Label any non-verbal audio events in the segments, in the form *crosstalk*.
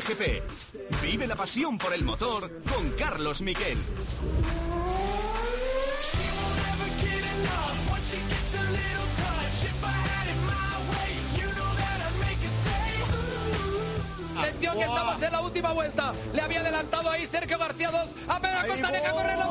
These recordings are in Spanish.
Cope GP. Vive la pasión por el motor con Carlos Miquel. Atención que estamos en la última vuelta. Le había adelantado ahí Sergio García 2. A Pedro Acosta deja correr la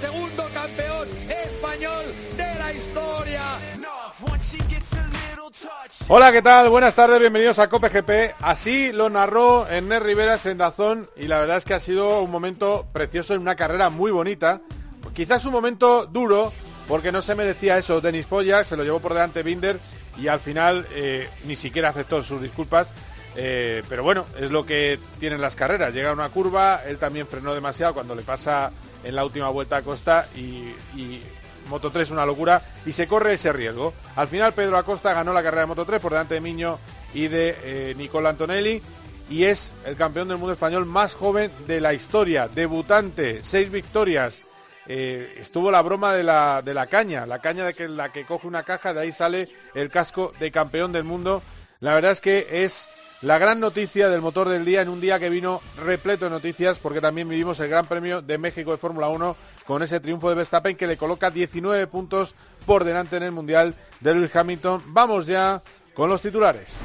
segundo campeón español de la historia. Hola, ¿qué tal? Buenas tardes, bienvenidos a Cope GP. Así lo narró Ernest Rivera en Dazón y la verdad es que ha sido un momento precioso en una carrera muy bonita. Quizás un momento duro porque no se merecía eso. Denis Foya se lo llevó por delante Binder y al final eh, ni siquiera aceptó sus disculpas. Eh, pero bueno, es lo que tienen las carreras. Llega una curva, él también frenó demasiado cuando le pasa en la última vuelta a Costa y, Moto 3 una locura y se corre ese riesgo. Al final Pedro Acosta ganó la carrera de Moto 3 por delante de Miño y de eh, Nicola Antonelli y es el campeón del mundo español más joven de la historia, debutante, seis victorias. Eh, estuvo la broma de la, de la caña, la caña de que la que coge una caja, de ahí sale el casco de campeón del mundo. La verdad es que es la gran noticia del motor del día en un día que vino repleto de noticias porque también vivimos el Gran Premio de México de Fórmula 1 con ese triunfo de Verstappen que le coloca 19 puntos por delante en el Mundial de Lewis Hamilton. Vamos ya con los titulares.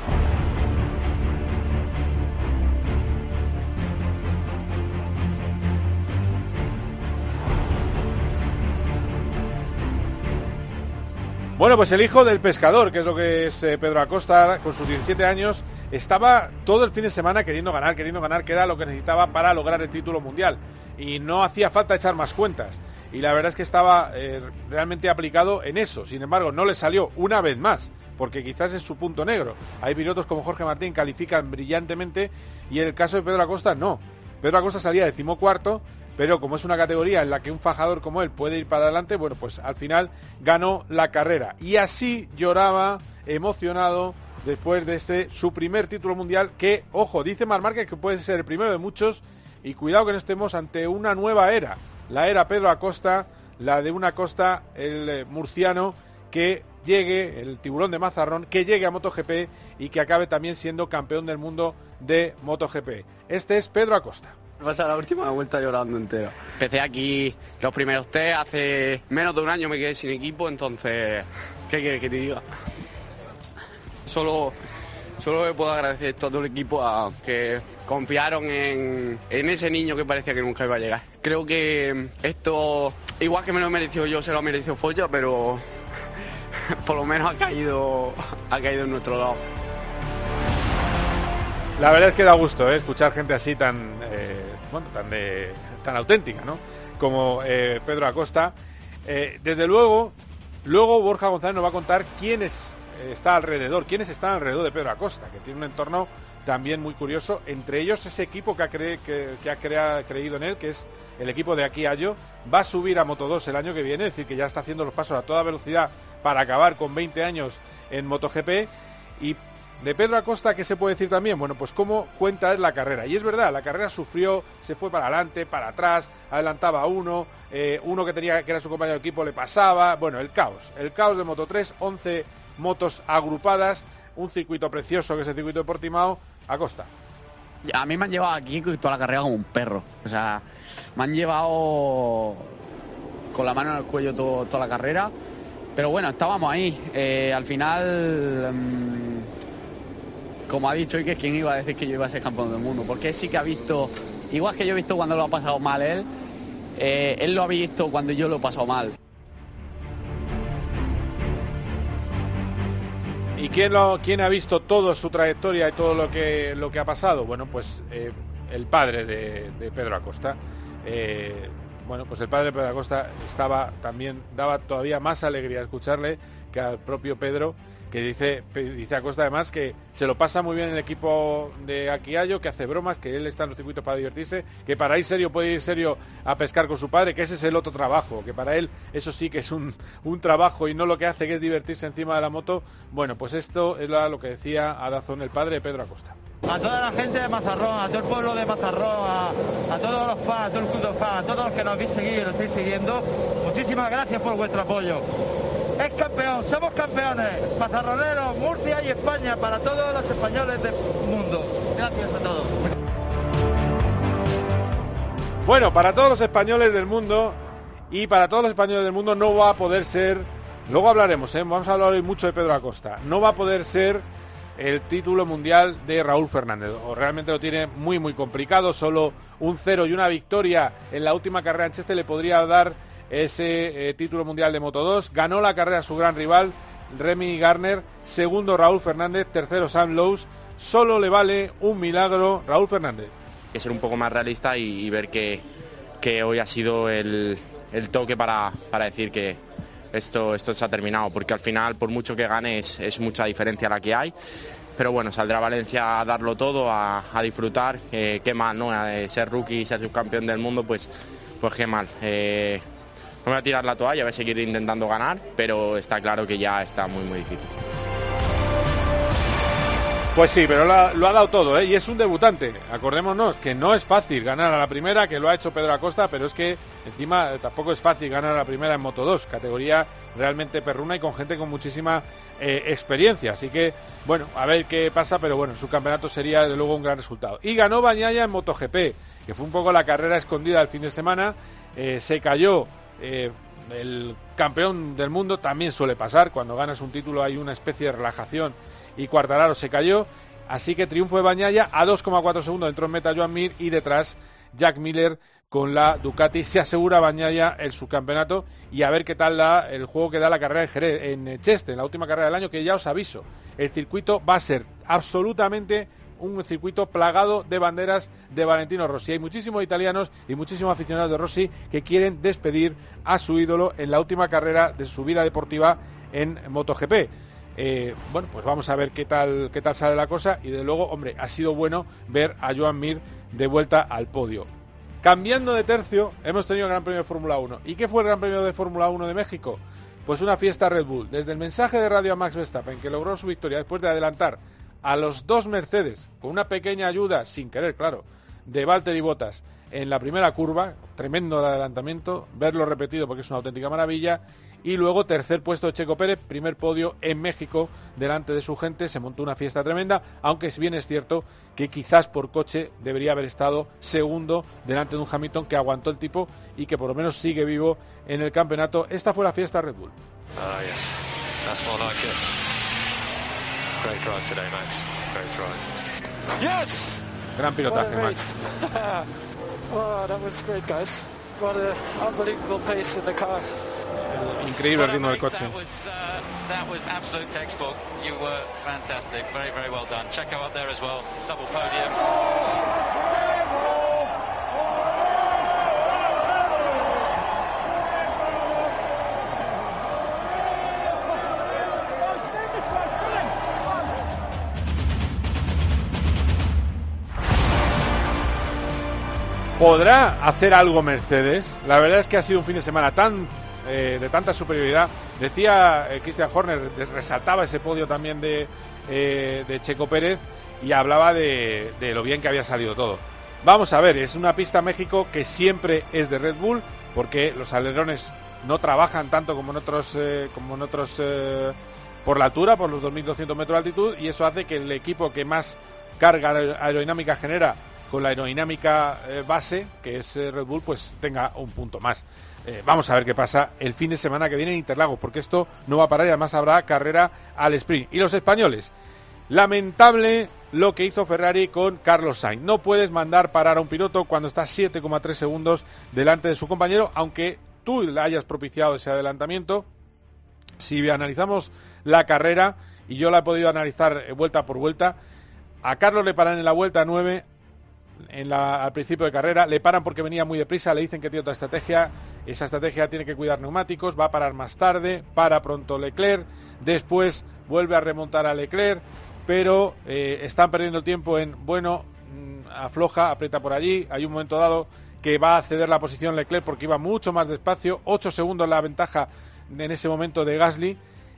Bueno, pues el hijo del pescador, que es lo que es eh, Pedro Acosta, con sus 17 años, estaba todo el fin de semana queriendo ganar, queriendo ganar, que era lo que necesitaba para lograr el título mundial. Y no hacía falta echar más cuentas. Y la verdad es que estaba eh, realmente aplicado en eso. Sin embargo, no le salió una vez más, porque quizás es su punto negro. Hay pilotos como Jorge Martín califican brillantemente y en el caso de Pedro Acosta no. Pedro Acosta salía decimocuarto, pero como es una categoría en la que un fajador como él puede ir para adelante, bueno, pues al final ganó la carrera. Y así lloraba, emocionado, después de este su primer título mundial, que, ojo, dice Mar Márquez que puede ser el primero de muchos, y cuidado que no estemos ante una nueva era, la era Pedro Acosta, la de una Acosta, el eh, murciano, que llegue, el tiburón de Mazarrón, que llegue a MotoGP y que acabe también siendo campeón del mundo de MotoGP. Este es Pedro Acosta. *laughs* Pasa la última vuelta llorando entero. Empecé aquí los primeros test, hace menos de un año me quedé sin equipo, entonces, ¿qué quieres que te diga? Solo, solo le puedo agradecer a todo el equipo a que confiaron en, en ese niño que parecía que nunca iba a llegar. Creo que esto, igual que me lo he merecido yo, se lo ha merecido Folla, pero *laughs* por lo menos ha caído, ha caído en nuestro lado. La verdad es que da gusto ¿eh? escuchar gente así tan, bueno, tan, de, tan auténtica, ¿no? Como eh, Pedro Acosta. Eh, desde luego, luego Borja González nos va a contar quién es, eh, está alrededor, quiénes están alrededor de Pedro Acosta, que tiene un entorno también muy curioso. Entre ellos ese equipo que ha, creído en él, que es el equipo de Aquí Ayo, va a subir a Moto 2 el año que viene, es decir, que ya está haciendo los pasos a toda velocidad para acabar con 20 años en MotoGP. Y de Pedro Acosta, ¿qué se puede decir también? Bueno, pues cómo cuenta es la carrera. Y es verdad, la carrera sufrió, se fue para adelante, para atrás, adelantaba uno, eh, uno que tenía que era su compañero de equipo le pasaba. Bueno, el caos. El caos de Moto 3, 11 motos agrupadas, un circuito precioso que es el circuito de Portimao. Acosta. A mí me han llevado aquí toda la carrera como un perro. O sea, me han llevado con la mano en el cuello todo- toda la carrera. Pero bueno, estábamos ahí. Eh, al final, mm, como ha dicho que ¿quién iba a decir que yo iba a ser campeón del mundo? Porque sí que ha visto, igual que yo he visto cuando lo ha pasado mal él, eh, él lo ha visto cuando yo lo he pasado mal. ¿Y quién, quién ha visto toda su trayectoria y todo lo que, lo que ha pasado? Bueno, pues eh, el padre de, de Pedro Acosta. Eh, bueno, pues el padre de Pedro Acosta estaba también, daba todavía más alegría escucharle que al propio Pedro. Que dice, Acosta además que se lo pasa muy bien el equipo de Aquiallo, que hace bromas, que él está en los circuitos para divertirse, que para ir serio puede ir serio a pescar con su padre, que ese es el otro trabajo, que para él eso sí que es un, un trabajo y no lo que hace que es divertirse encima de la moto. Bueno, pues esto es lo que decía Adazón, el padre de Pedro Acosta. A toda la gente de Mazarrón, a todo el pueblo de Mazarrón, a, todos los fans, a todo el club de fans, a todos los que nos habéis seguido y nos estáis siguiendo, muchísimas gracias por vuestro apoyo es campeón, somos campeones, Mazarroneros, Murcia y España, para todos los españoles del mundo. Gracias a todos. Bueno, para todos los españoles del mundo y para todos los españoles del mundo no va a poder ser, luego hablaremos, ¿eh? vamos a hablar hoy mucho de Pedro Acosta, no va a poder ser el título mundial de Raúl Fernández. O realmente lo tiene muy muy complicado, solo un cero y una victoria en la última carrera en Cheste le podría dar ese eh, título mundial de Moto 2. Ganó la carrera su gran rival, Remy Garner. Segundo, Raúl Fernández. Tercero, Sam Lowe's. Solo le vale un milagro Raúl Fernández. Hay que ser un poco más realista y, ver que, que, hoy ha sido el, toque para, decir que esto, esto se ha terminado, porque al final, por mucho que gane, es, mucha diferencia la que hay pero bueno, saldrá Valencia a darlo todo, a, disfrutar, eh, qué mal, ¿no? ser rookie ser subcampeón del mundo, pues, pues qué mal. Eh, no voy a tirar la toalla, voy a seguir intentando ganar, pero está claro que ya está muy, muy difícil. Pues sí, pero lo ha, dado todo, ¿eh? y es un debutante. Acordémonos que no es fácil ganar a la primera, que lo ha hecho Pedro Acosta, pero es que encima tampoco es fácil ganar a la primera en Moto 2, categoría realmente perruna y con gente con muchísima eh, experiencia. Así que, bueno, a ver qué pasa, pero bueno, su campeonato sería de luego un gran resultado. Y ganó Bañaya en MotoGP, que fue un poco la carrera escondida del fin de semana. Eh, se cayó eh, el campeón del mundo también suele pasar, cuando ganas un título hay una especie de relajación y Cuartararo se cayó, así que triunfo de Bañaya a 2,4 segundos dentro en meta Joan Mir y detrás Jack Miller con la Ducati, se asegura Bañaya el subcampeonato y a ver qué tal da el juego que da la carrera en en Cheste, en la última carrera del año, que ya os aviso, el circuito va a ser absolutamente un circuito plagado de banderas de Valentino Rossi. Hay muchísimos italianos y muchísimos aficionados de Rossi que quieren despedir a su ídolo en la última carrera de su vida deportiva en MotoGP. Eh, bueno, pues vamos a ver qué tal, qué tal sale la cosa y de luego, hombre, ha sido bueno ver a Joan Mir de vuelta al podio. Cambiando de tercio, hemos tenido el Gran Premio de Fórmula 1. ¿Y qué fue el Gran Premio de Fórmula 1 de México? Pues una fiesta Red Bull. Desde el mensaje de radio a Max Verstappen, que logró su victoria después de adelantar a los dos Mercedes, con una pequeña ayuda, sin querer, claro, de Valtteri Bottas en la primera curva, tremendo el adelantamiento, verlo repetido porque es una auténtica maravilla, y luego tercer puesto de Checo Pérez, primer podio en México delante de su gente, se montó una fiesta tremenda, aunque si bien es cierto que quizás por coche debería haber estado segundo delante de un Hamilton que aguantó el tipo y que por lo menos sigue vivo en el campeonato. Esta fue la fiesta Red Bull. Ah, Great drive today, Max. Great drive. Yes! Gran pilotaje, Max. *laughs* oh, that was great, guys. What an unbelievable pace in the car. Increíble el ritmo del coche. That was, uh, that was absolute textbook. You were fantastic. Very, very well done. Checo up there as well. Double podium. ¿Podrá hacer algo Mercedes? La verdad es que ha sido un fin de semana eh, de tanta superioridad. Decía eh, Christian Horner, resaltaba ese podio también de, eh, Checo Pérez y hablaba de, lo bien que había salido todo. Vamos a ver, es una pista México que siempre es de Red Bull, porque los alerones no trabajan tanto como en otros, como en otros por la altura, por los 2.200 metros de altitud, y eso hace que el equipo que más carga aerodinámica genera con la aerodinámica eh, base, que es eh, Red Bull, pues tenga un punto más. Eh, vamos a ver qué pasa el fin de semana que viene en Interlagos, porque esto no va a parar y además habrá carrera al sprint. Y los españoles, lamentable lo que hizo Ferrari con Carlos Sainz. No puedes mandar parar a un piloto cuando está 7,3 segundos delante de su compañero, aunque tú le hayas propiciado ese adelantamiento. Si analizamos la carrera, y yo la he podido analizar vuelta por vuelta, a Carlos le paran en la vuelta 9, al principio de carrera, le paran porque venía muy deprisa, le dicen que tiene otra estrategia, esa estrategia tiene que cuidar neumáticos, va a parar más tarde, para pronto Leclerc, después vuelve a remontar a Leclerc, pero eh, están perdiendo tiempo en, bueno, mm, afloja, aprieta por allí, hay un momento dado que va a ceder la posición Leclerc porque iba mucho más despacio, 8 segundos la ventaja en ese momento de Gasly.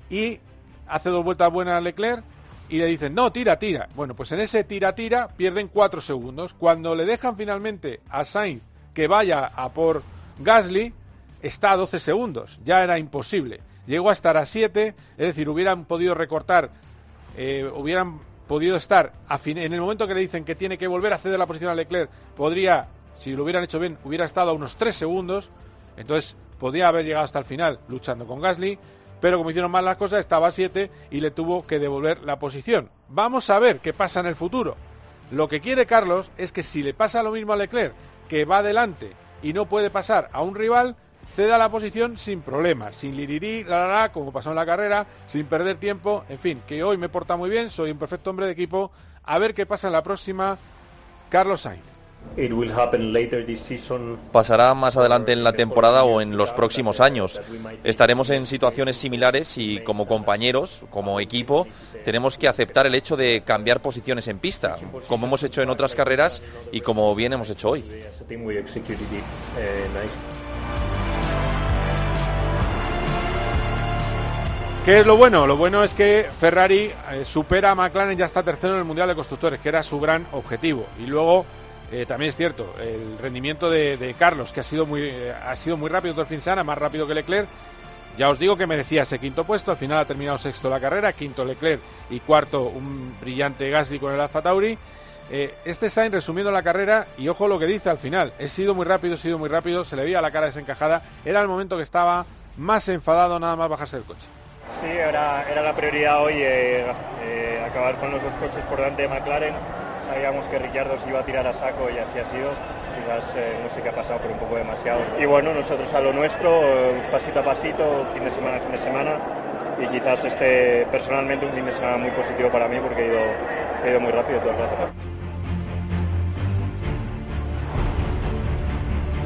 Y hace dos vueltas buenas Leclerc y le dicen, no, tira, tira. Bueno, pues en ese tira, tira pierden 4 segundos. Cuando le dejan finalmente a Sainz que vaya a por Gasly, está a 12 segundos. Ya era imposible. Llegó a estar a 7, es decir, hubieran podido recortar, eh, hubieran podido estar a fin en el momento que le dicen que tiene que volver a ceder la posición a Leclerc, podría, si lo hubieran hecho bien, hubiera estado a unos 3 segundos. Entonces, podía haber llegado hasta el final luchando con Gasly, pero como hicieron mal las cosas, estaba a 7 y le tuvo que devolver la posición. Vamos a ver qué pasa en el futuro. Lo que quiere Carlos es que si le pasa lo mismo a Leclerc, que va adelante y no puede pasar a un rival, ceda la posición sin problemas, sin lirirí, la, la, la, como pasó en la carrera, sin perder tiempo, en fin, que hoy me porta muy bien, soy un perfecto hombre de equipo, a ver qué pasa en la próxima, Carlos Sainz. Pasará más adelante en la temporada o en los próximos años. Estaremos en situaciones similares y como compañeros, como equipo, tenemos que aceptar el hecho de cambiar posiciones en pista, como hemos hecho en otras carreras y como bien hemos hecho hoy. ¿Qué es lo bueno? Lo bueno es que Ferrari eh, supera a McLaren, ya está tercero en el Mundial de Constructores, que era su gran objetivo. Y luego eh, también es cierto, el rendimiento de, Carlos, que ha sido, muy, eh, ha sido muy rápido todo el fin más rápido que Leclerc. Ya os digo que merecía ese quinto puesto, al final ha terminado sexto la carrera, quinto Leclerc y cuarto un brillante Gasly con el Alfa Tauri. Eh, este Sainz resumiendo la carrera, y ojo lo que dice al final, he sido muy rápido, he sido muy rápido, se le veía la cara desencajada, era el momento que estaba más enfadado nada más bajarse del coche. Sí, era, era la prioridad hoy acabar con los dos coches por delante de McLaren. Sabíamos que Ricciardo se iba a tirar a saco y así ha sido. Quizás eh, no sé qué ha pasado, pero un poco demasiado. Y bueno, nosotros a lo nuestro, pasito a pasito, fin de semana a fin de semana. Y quizás este personalmente un fin de semana muy positivo para mí porque he ido, he ido muy rápido todo el rato.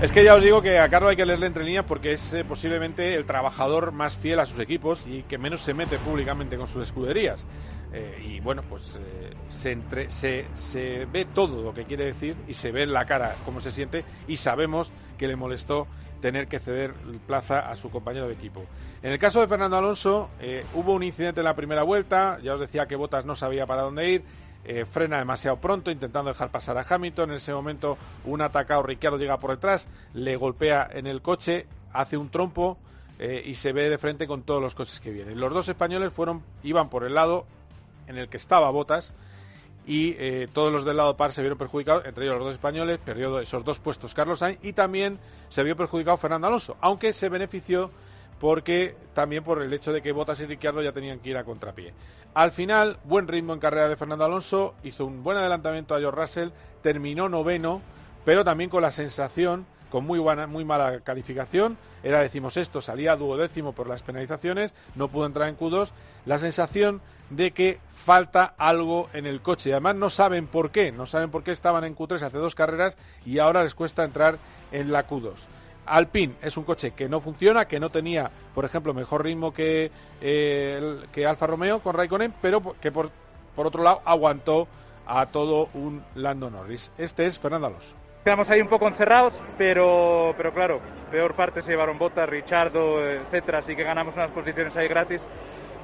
Es que ya os digo que a Carlos hay que leerle entre líneas porque es eh, posiblemente el trabajador más fiel a sus equipos y que menos se mete públicamente con sus escuderías. Eh, y bueno, pues eh, se, entre, se, se, ve todo lo que quiere decir y se ve en la cara cómo se siente y sabemos que le molestó tener que ceder plaza a su compañero de equipo. En el caso de Fernando Alonso, hubo un incidente en la primera vuelta, ya os decía que Botas no sabía para dónde ir, eh, frena demasiado pronto, intentando dejar pasar a Hamilton. En ese momento, un atacado Ricciardo llega por detrás, le golpea en el coche, hace un trompo eh, y se ve de frente con todos los coches que vienen. Los dos españoles fueron, iban por el lado en el que estaba Botas y eh, todos los del lado par se vieron perjudicados, entre ellos los dos españoles, perdió esos dos puestos Carlos Sainz y también se vio perjudicado Fernando Alonso, aunque se benefició porque también por el hecho de que Botas y Ricciardo ya tenían que ir a contrapié. Al final, buen ritmo en carrera de Fernando Alonso, hizo un buen adelantamiento a George Russell, terminó noveno, pero también con la sensación, con muy, buena, muy mala calificación, era decimosexto, salía duodécimo por las penalizaciones, no pudo entrar en Q2, la sensación de que falta algo en el coche. Además no saben por qué, no saben por qué estaban en Q3 hace dos carreras y ahora les cuesta entrar en la Q2. Alpine es un coche que no funciona, que no tenía, por ejemplo, mejor ritmo que, eh, que Alfa Romeo con Raikkonen, pero que por, por otro lado aguantó a todo un Lando Norris. Este es Fernando Alonso. Quedamos ahí un poco encerrados, pero, pero claro, peor parte se llevaron botas, Richardo, etcétera, así que ganamos unas posiciones ahí gratis.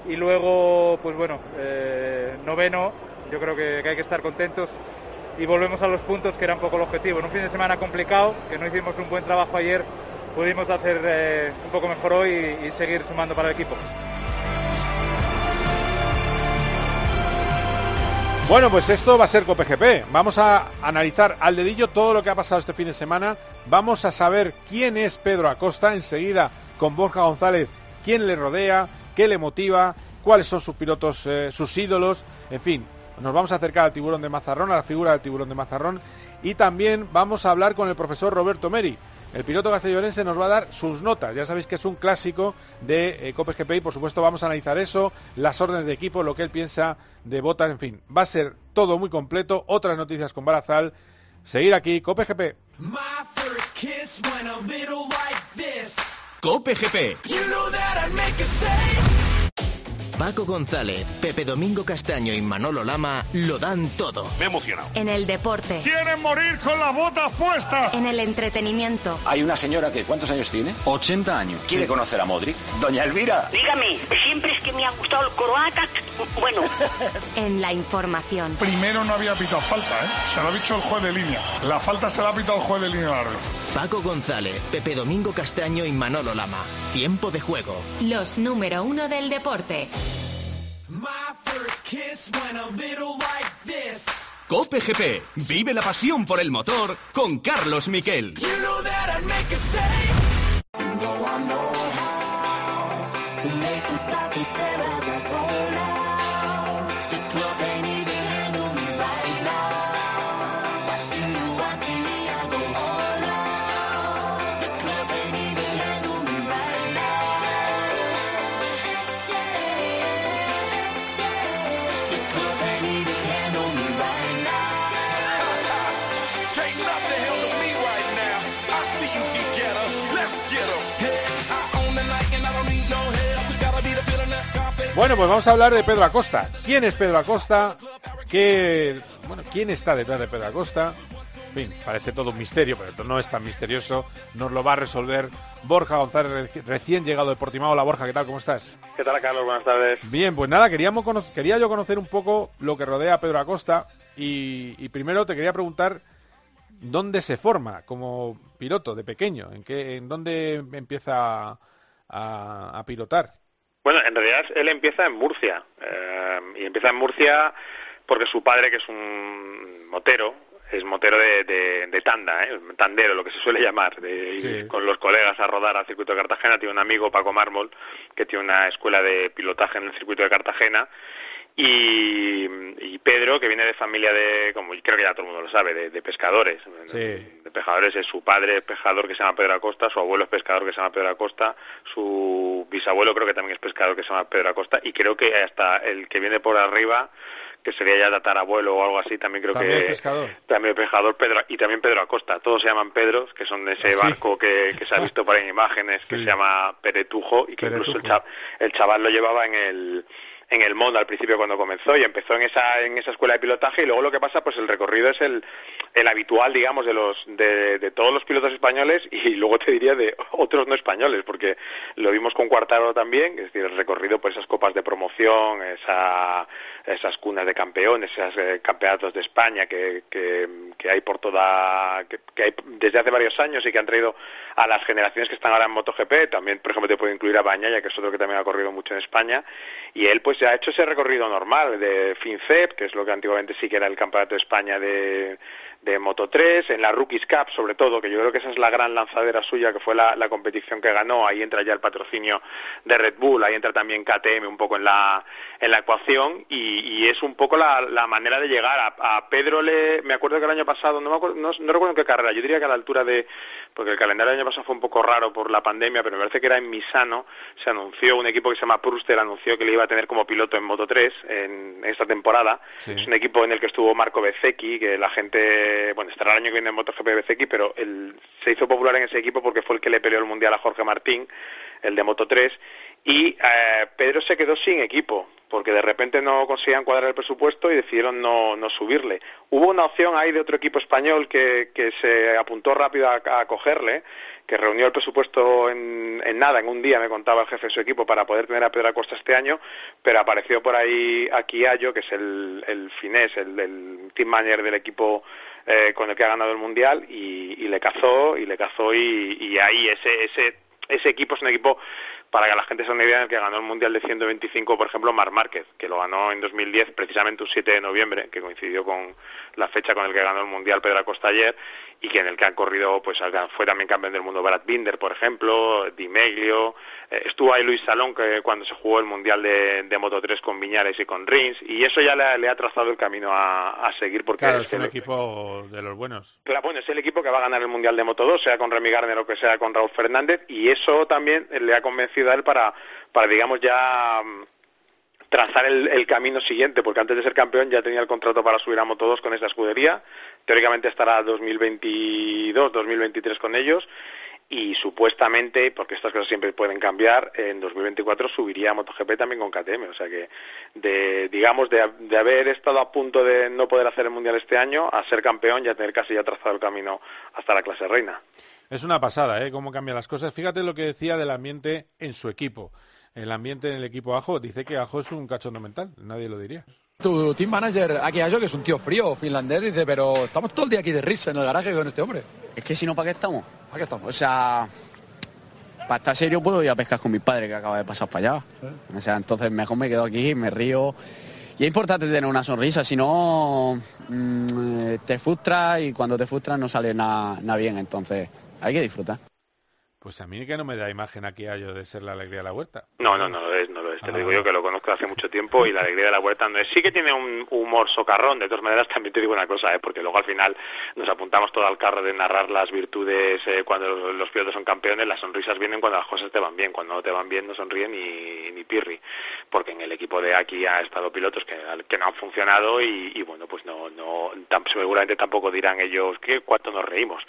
Y luego, pues bueno, eh, noveno, yo creo que, hay que estar contentos y volvemos a los puntos que era un poco el objetivo. En un fin de semana complicado, que no hicimos un buen trabajo ayer, pudimos hacer eh, un poco mejor hoy y seguir sumando para el equipo. Bueno, pues esto va a ser COPGP. Vamos a analizar al dedillo todo lo que ha pasado este fin de semana. Vamos a saber quién es Pedro Acosta enseguida con Borja González, quién le rodea, qué le motiva, cuáles son sus pilotos, eh, sus ídolos, en fin, nos vamos a acercar al tiburón de Mazarrón, a la figura del tiburón de Mazarrón, y también vamos a hablar con el profesor Roberto Meri. El piloto castellonense nos va a dar sus notas. Ya sabéis que es un clásico de eh, COPGP y por supuesto vamos a analizar eso, las órdenes de equipo, lo que él piensa de botas, en fin. Va a ser todo muy completo. Otras noticias con Barazal. Seguir aquí, COPGP. COPGP. Paco González, Pepe Domingo Castaño y Manolo Lama lo dan todo. Me he emocionado. En el deporte. ¡Quieren morir con las botas puestas! En el entretenimiento. Hay una señora que, ¿cuántos años tiene? 80 años. ¿Quiere conocer a Modric? Doña Elvira. Dígame, siempre es que me ha gustado el croata. Bueno. *laughs* en la información. Primero no había pitado falta, ¿eh? Se lo ha dicho el juez de línea. La falta se la ha pitado el juez de línea largo. Paco González, Pepe Domingo Castaño y Manolo Lama. Tiempo de juego. Los número uno del deporte. Cope GP. Vive la pasión por el motor con Carlos Miquel. Bueno, pues vamos a hablar de Pedro Acosta. ¿Quién es Pedro Acosta? ¿Qué, bueno, ¿Quién está detrás de Pedro Acosta? En fin, parece todo un misterio, pero esto no es tan misterioso. Nos lo va a resolver Borja González, recién llegado de Portimao. La Borja, ¿qué tal? ¿Cómo estás? ¿Qué tal, Carlos? Buenas tardes. Bien, pues nada, queríamos quería yo conocer un poco lo que rodea a Pedro Acosta y, y primero te quería preguntar dónde se forma como piloto de pequeño, en qué, en dónde empieza a, a pilotar. Bueno, en realidad él empieza en Murcia. Eh, y empieza en Murcia porque su padre, que es un motero, es motero de, de, tanda, ¿eh? tandero, lo que se suele llamar, de ir con los colegas a rodar al circuito de Cartagena. Tiene un amigo, Paco Mármol, que tiene una escuela de pilotaje en el circuito de Cartagena y, Pedro, que viene de familia de, como creo que ya todo el mundo lo sabe, de, pescadores. De pescadores es su padre es pescador que se llama Pedro Acosta, su abuelo es pescador que se llama Pedro Acosta, su bisabuelo creo que también es pescador que se llama Pedro Acosta, y creo que hasta el que viene por arriba que sería ya tatarabuelo o algo así, también creo ¿También que... pescador? También pescador. Pedro, y también Pedro Acosta. Todos se llaman Pedros, que son de ese ¿Ah, barco que, que, se ha visto por ahí en imágenes, que se llama Peretujo, y que incluso el, chav el chaval lo llevaba en el en el mundo al principio cuando comenzó y empezó en esa en esa escuela de pilotaje y luego lo que pasa pues el recorrido es el, el habitual digamos de los de, todos los pilotos españoles y *laughs* luego te diría de otros no españoles porque lo vimos con Cuartaro también es decir el recorrido por esas copas de promoción esa, esas cunas de campeones esos eh, campeonatos de España que, que, que hay por toda que, hay desde hace varios años y que han traído a las generaciones que están ahora en MotoGP. También por ejemplo te puedo incluir a Bañaya que es otro que también ha corrido mucho en España. Y él pues ha hecho ese recorrido normal de FinCEP, que es lo que antiguamente sí que era el Campeonato de España de, de Moto 3, en la Rookies Cup sobre todo, que yo creo que esa es la gran lanzadera suya, que fue la, la, competición que ganó, ahí entra ya el patrocinio de Red Bull, ahí entra también KTM un poco en la, en la ecuación y, y es un poco la, la manera de llegar. A, a, Pedro le, me acuerdo que el año pasado, no, me acuerdo, no, no, recuerdo en qué carrera, yo diría que a la altura de, porque el calendario del año pasado fue un poco raro por la pandemia, pero me parece que era en Misano, se anunció un equipo que se llama Pruster, anunció que le iba a tener como piloto en Moto 3 en, en esta temporada, sí. es un equipo en el que estuvo Marco Bezzecchi, que la gente, bueno, estará el año que viene en MotoGP BCX, pero el, se hizo popular en ese equipo porque fue el que le peleó el mundial a Jorge Martín, el de Moto 3, y eh, Pedro se quedó sin equipo, porque de repente no conseguían cuadrar el presupuesto y decidieron no, no subirle. Hubo una opción ahí de otro equipo español que, que se apuntó rápido a, cogerle, que reunió el presupuesto en, en, nada, en un día, me contaba el jefe de su equipo, para poder tener a Pedro Acosta este año, pero apareció por ahí Aquiallo, que es el, el finés, el team manager del equipo eh, con el que ha ganado el mundial y, y le cazó y le cazó y, y, ahí ese ese ese equipo es un equipo para que la gente se una idea en el que ganó el mundial de 125 por ejemplo Mar Márquez que lo ganó en 2010 precisamente un 7 de noviembre que coincidió con la fecha con el que ganó el mundial Pedro Acosta ayer y que en el que han corrido pues fue también campeón del mundo Brad Binder por ejemplo Di Meglio eh, estuvo ahí Luis Salón que cuando se jugó el mundial de, de Moto 3 con Viñares y con Rins y eso ya le, le ha trazado el camino a, a seguir porque claro, es, es un el, equipo de los buenos. Claro bueno es el equipo que va a ganar el mundial de Moto 2 sea con Remy Gardner o que sea con Raúl Fernández y eso también le ha convencido a él para para digamos ya trazar el, el, camino siguiente, porque antes de ser campeón ya tenía el contrato para subir a Moto 2 con esta escudería, teóricamente estará 2022, 2023 con ellos, y supuestamente, porque estas cosas siempre pueden cambiar, en 2024 subiría a MotoGP también con KTM. O sea que, de, digamos, de, haber estado a punto de no poder hacer el Mundial este año, a ser campeón y a tener casi ya trazado el camino hasta la clase reina. Es una pasada, ¿eh? Cómo cambian las cosas. Fíjate lo que decía del ambiente en su equipo. El ambiente en el equipo Ajo. Dice que Ajo es un cachondo mental. Nadie lo diría. Tu team manager, aquí Ajo, que es un tío frío, finlandés, dice, pero estamos todo el día aquí de risa en el garaje con este hombre. Es que si no, ¿para qué estamos? ¿Para qué estamos? O sea, para estar serio puedo ir a pescar con mi padre que acaba de pasar para allá. O sea, entonces mejor me quedo aquí, me río. Y es importante tener una sonrisa, si no mmm, te frustras y cuando te frustras no sale nada na bien, entonces hay que disfrutar. Pues a mí que no me da imagen aquí a yo de ser la alegría de la huerta. No, no, no lo es, no lo es. Te lo digo yo que lo conozco hace mucho tiempo y la alegría de la huerta no es. Sí que tiene un humor socarrón, de todas maneras *laughs* también te digo una cosa, ¿eh? porque luego al final nos apuntamos todo al carro de narrar las virtudes eh, cuando los, los, pilotos son campeones, las sonrisas vienen cuando las cosas te van bien, cuando no te van bien no sonríen ni, ni pirri, porque en el equipo de aquí ha estado pilotos que, que no han funcionado y, y bueno, pues no, no seguramente tampoco dirán ellos que cuánto nos reímos.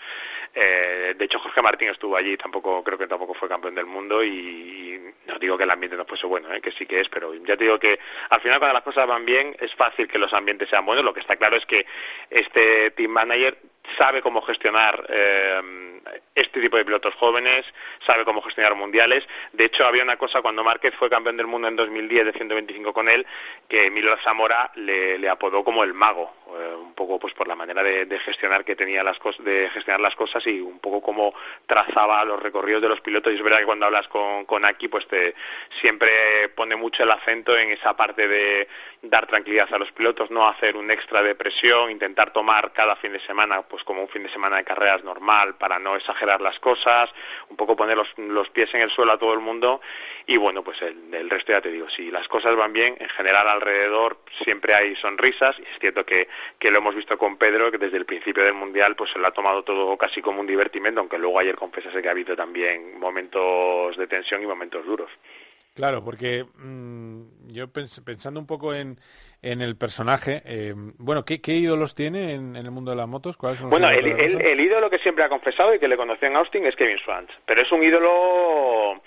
Eh, de hecho, Jorge Martín estuvo allí, tampoco creo que tampoco fue campeón del mundo y, no digo que el ambiente no fuese bueno, ¿eh? que sí que es, pero ya te digo que al final cuando las cosas van bien es fácil que los ambientes sean buenos. Lo que está claro es que este team manager sabe cómo gestionar eh, este tipo de pilotos jóvenes, sabe cómo gestionar mundiales. De hecho, había una cosa cuando Márquez fue campeón del mundo en 2010 de 125 con él, que Emilio Zamora le, apodó como el mago, eh, un poco pues por la manera de, de gestionar que tenía las cosas, de gestionar las cosas y un poco cómo trazaba los recorridos de los pilotos. Y es verdad que cuando hablas con, con Aki, pues te siempre pone mucho el acento en esa parte de dar tranquilidad a los pilotos, no hacer un extra de presión, intentar tomar cada fin de semana pues como un fin de semana de carreras normal para no exagerar las cosas, un poco poner los, los pies en el suelo a todo el mundo y bueno, pues el, resto ya te digo, si las cosas van bien, en general alrededor siempre hay sonrisas y es cierto que, que lo hemos visto con Pedro, que desde el principio del Mundial pues se lo ha tomado todo casi como un divertimento, aunque luego ayer confesase que ha habido también momentos de tensión y momentos duros. Claro, porque mmm, yo pens pensando un poco en, en el personaje, eh, bueno, ¿qué, ¿qué, ídolos tiene en, en, el mundo de las motos? ¿Cuáles son los bueno, el, el, el, ídolo que siempre ha confesado y que le conoció en Austin es Kevin Swans, pero es un ídolo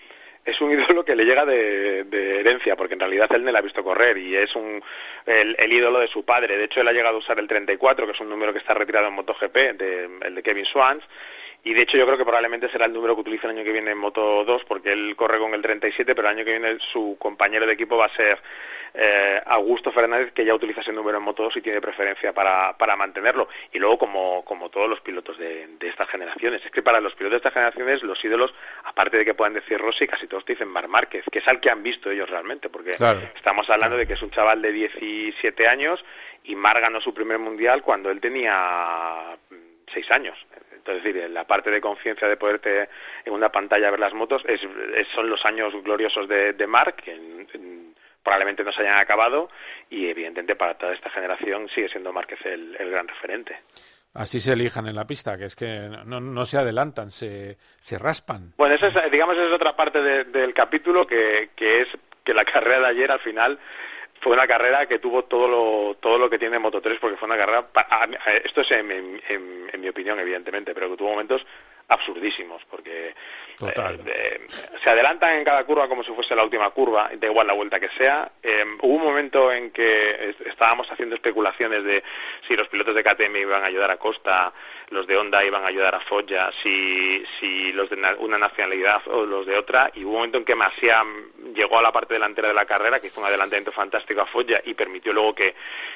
es un *laughs* ídolo que le llega de, de, herencia, porque en realidad él no la ha visto correr y es un, el, el, ídolo de su padre. De hecho, él ha llegado a usar el 34, que es un número que está retirado en MotoGP, de, el de Kevin Swans, y de hecho yo creo que probablemente será el número que utilice el año que viene en Moto 2 porque él corre con el 37 pero el año que viene su compañero de equipo va a ser eh, Augusto Fernández que ya utiliza ese número en Moto 2 y tiene preferencia para, para mantenerlo. Y luego como, como todos los pilotos de, de, estas generaciones. Es que para los pilotos de estas generaciones los ídolos aparte de que puedan decir Rossi casi todos te dicen Mar Márquez que es al que han visto ellos realmente porque claro. estamos hablando de que es un chaval de 17 años y Mar ganó su primer mundial cuando él tenía 6 años es decir, la parte de conciencia de poderte en una pantalla ver las motos es, es, son los años gloriosos de, de Mark, que en, en, probablemente no se hayan acabado, y evidentemente para toda esta generación sigue siendo Márquez el, el gran referente. Así se elijan en la pista, que es que no, no se adelantan, se, se raspan. Bueno, esa es, digamos, esa es otra parte de, del capítulo que, que es que la *laughs* carrera de ayer al final fue una carrera que tuvo todo lo todo lo que tiene Moto 3 porque fue una carrera esto es en, en, en, en mi opinión evidentemente pero que tuvo momentos absurdísimos porque Total. Eh, se adelantan en cada curva como si fuese la última curva, da igual la vuelta que sea. Eh, hubo un momento en que estábamos haciendo especulaciones de si los pilotos de KTM iban a ayudar a Costa, los de Honda iban a ayudar a Foggia, si, si los de una nacionalidad o los de otra, y hubo un momento en que Masia llegó a la parte delantera de la carrera, que hizo un adelantamiento fantástico a Foggia y permitió luego que,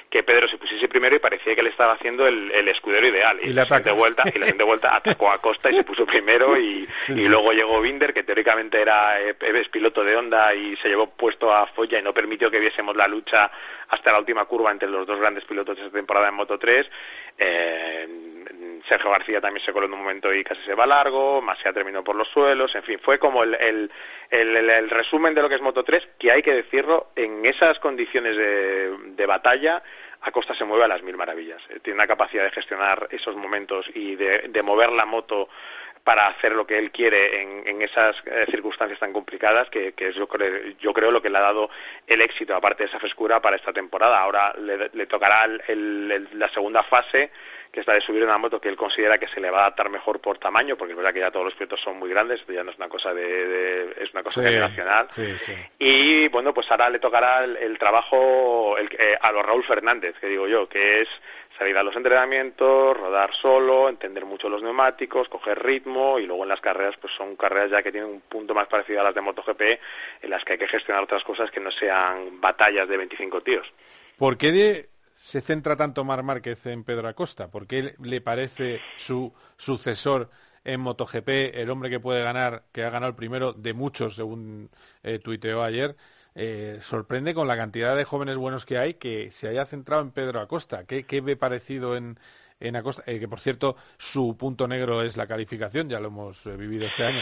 que Pedro se pusiese primero y parecía que le estaba haciendo el, el escudero ideal. Y, y la siguiente vuelta, y la siguiente vuelta *laughs* atacó a Costa y se puso primero y, sí, y luego llegó Binder, que teóricamente era eh, es piloto de Honda y se llevó puesto a Folla y no permitió que viésemos la lucha hasta la última curva entre los dos grandes pilotos de esta temporada en Moto 3. Eh, Sergio García también se coló en un momento y casi se va largo, Masia terminó por los suelos, en fin, fue como el, el, el, el, resumen de lo que es Moto 3, que hay que decirlo, en esas condiciones de, de batalla, Acosta se mueve a las mil maravillas. Eh, tiene una capacidad de gestionar esos momentos y de, de mover la moto para hacer lo que él quiere en, en esas eh, circunstancias tan complicadas que, que es yo creo, yo creo lo que le ha dado el éxito, aparte de esa frescura, para esta temporada. Ahora le, le tocará el, el, la segunda fase que está de subir una moto que él considera que se le va a adaptar mejor por tamaño, porque es verdad que ya todos los pilotos son muy grandes, esto ya no es una cosa de, es una cosa Sí, generacional. sí, sí. Y bueno, pues ahora le tocará el, el trabajo el- eh, a los Raúl Fernández, que digo yo, que es salir a los entrenamientos, rodar solo, entender mucho los neumáticos, coger ritmo y luego en las carreras pues son carreras ya que tienen un punto más parecido a las de MotoGP en las que hay que gestionar otras cosas que no sean batallas de 25 tíos. ¿Por qué de- se centra tanto Mar Márquez en Pedro Acosta? ¿Por qué le parece su sucesor en MotoGP, el hombre que puede ganar, que ha ganado el primero de muchos, según eh, tuiteó ayer? Eh, sorprende con la cantidad de jóvenes buenos que hay que se haya centrado en Pedro Acosta. ¿Qué, qué ve parecido en, Eh, que por cierto, su punto negro es la calificación, ya lo hemos eh, vivido este año.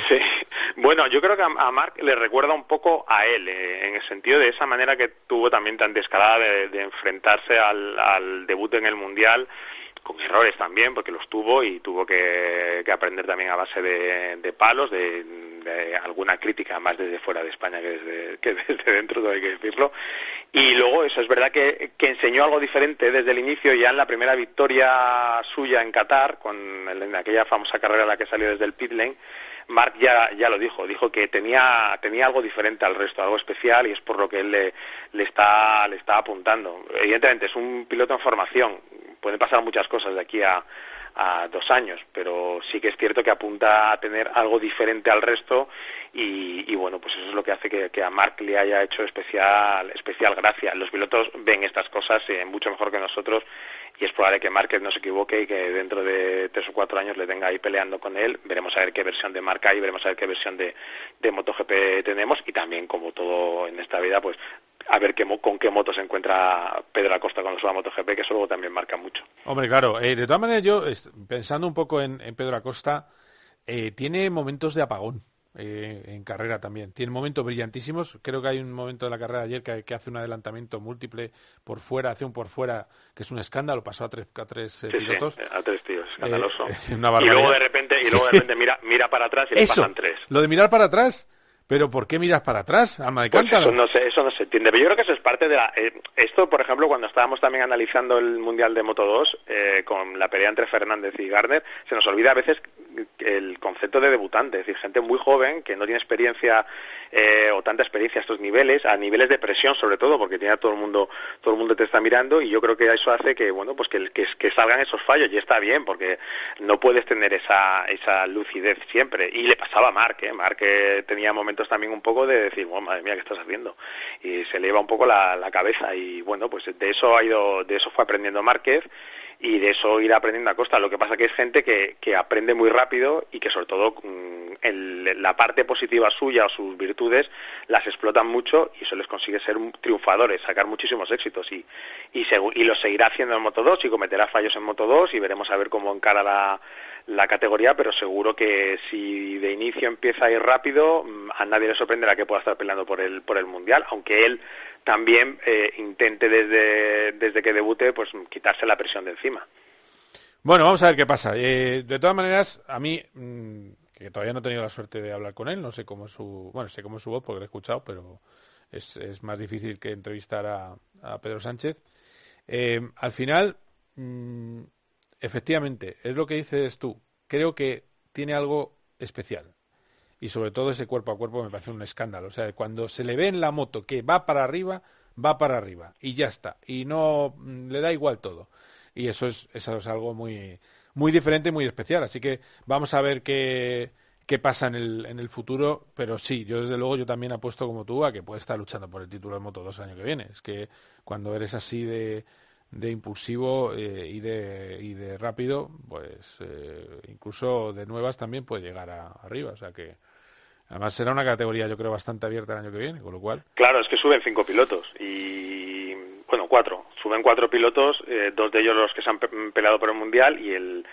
Bueno, yo creo que a, a Marc le recuerda un poco a él, eh, en el sentido de esa manera que tuvo también tan descarada de, enfrentarse al, debut en el Mundial, con errores también, porque los tuvo y tuvo que, que aprender también a base de, de palos, de, de alguna crítica más desde fuera de España que desde, *laughs* que desde dentro, todo hay que decirlo. Y luego eso es verdad que, que enseñó algo diferente desde el inicio, ya en la primera victoria suya en Qatar, con en aquella famosa carrera en la que salió desde el pit lane, Mark ya, ya lo dijo, dijo que tenía, tenía algo diferente al resto, algo especial y es por lo que él le, le está, le está apuntando. Evidentemente es un piloto en formación, pueden pasar muchas cosas de aquí a, a dos años, pero sí que es cierto que apunta a tener algo diferente al resto y, y bueno, pues eso es lo que hace que, a Mark le haya hecho especial, especial gracia. Los pilotos ven estas cosas eh, mucho mejor que nosotros y es probable que Márquez no se equivoque y que dentro de tres o cuatro años le tenga ahí peleando con él. Veremos a ver qué versión de marca hay, veremos a ver qué versión de, de MotoGP tenemos y también, como todo en esta vida, pues a ver qué, con qué moto se encuentra Pedro Acosta cuando suba a MotoGP, que eso luego también marca mucho. Hombre, claro. eh, de todas maneras, yo, pensando un poco en, en Pedro Acosta, eh, tiene momentos de apagón eh, en carrera también. Tiene momentos brillantísimos. Creo que hay un momento de la carrera de ayer que, que hace un adelantamiento múltiple por fuera, hace un por fuera, que es un escándalo. Pasó a tres, a tres eh, Sí, sí, pilotos. a tres tíos, escandaloso. Eh, *laughs* una y luego de repente, y luego de repente mira, mira para atrás y le Eso, pasan tres. lo de mirar para atrás. Pero ¿por qué miras para atrás, alma de Pues cántaro? eso no se, eso no se entiende. Pero yo creo que eso es parte de la... eh, esto, por ejemplo, cuando estábamos también analizando el Mundial de Moto 2, eh, con la pelea entre Fernández y Garner, se nos olvida a veces el concepto de debutante, es decir, gente muy joven que no tiene experiencia eh, o tanta experiencia a estos niveles, a niveles de presión sobre todo, porque tiene a todo el mundo, todo el mundo te está mirando y yo creo que eso hace que, bueno, pues que, que, que salgan esos fallos y está bien, porque no puedes tener esa, esa lucidez siempre. Y le pasaba a Marc, ¿eh? Marc eh, tenía momentos también un poco de decir, oh, madre mía, ¿qué estás haciendo? Y se le iba un poco la, cabeza y bueno, pues de eso ha ido, de eso fue aprendiendo Márquez y de eso irá aprendiendo a costa. Lo que pasa que es gente que, que aprende muy rápido y que sobre todo mm, el- la parte positiva suya o sus virtudes las explotan mucho y eso les consigue ser un- triunfadores, sacar muchísimos éxitos y, y, y lo seguirá haciendo en Moto 2 y cometerá fallos en Moto 2 y veremos a ver cómo encara la, la categoría, pero seguro que si de inicio empieza a ir rápido, mm, a nadie le sorprenderá que pueda estar peleando por el, por el Mundial, aunque él también eh, intente desde, desde que debute pues quitarse la presión de encima. Bueno, vamos a ver qué pasa. Eh, de todas maneras, a mí, mm, que todavía no he tenido la suerte de hablar con él, no sé cómo es su, bueno, sé cómo su voz porque lo he escuchado, pero es, es más difícil que entrevistar a, a Pedro Sánchez. Eh, al final, mm, efectivamente, es lo que dices tú. Creo que tiene algo especial. Y sobre todo ese cuerpo a cuerpo me parece un escándalo. O sea, cuando se le ve en la moto que va para arriba, va para arriba. Y ya está. Y no mm, le da igual todo. Y eso es, eso es algo muy, muy diferente y muy especial. Así que vamos a ver qué, qué pasa en el, en el futuro. Pero sí, yo desde luego yo también apuesto como tú a que puede estar luchando por el título de Moto 2 el año que viene. Es que cuando eres así de, de impulsivo eh, y, de, y de rápido, pues eh, incluso de nuevas también puede llegar a, arriba. O sea que además será una categoría yo creo bastante abierta el año que viene, con lo cual... Claro, es que suben cinco pilotos y, bueno, cuatro. Suben cuatro pilotos, eh, dos de ellos los que se han pe- peleado por el Mundial y el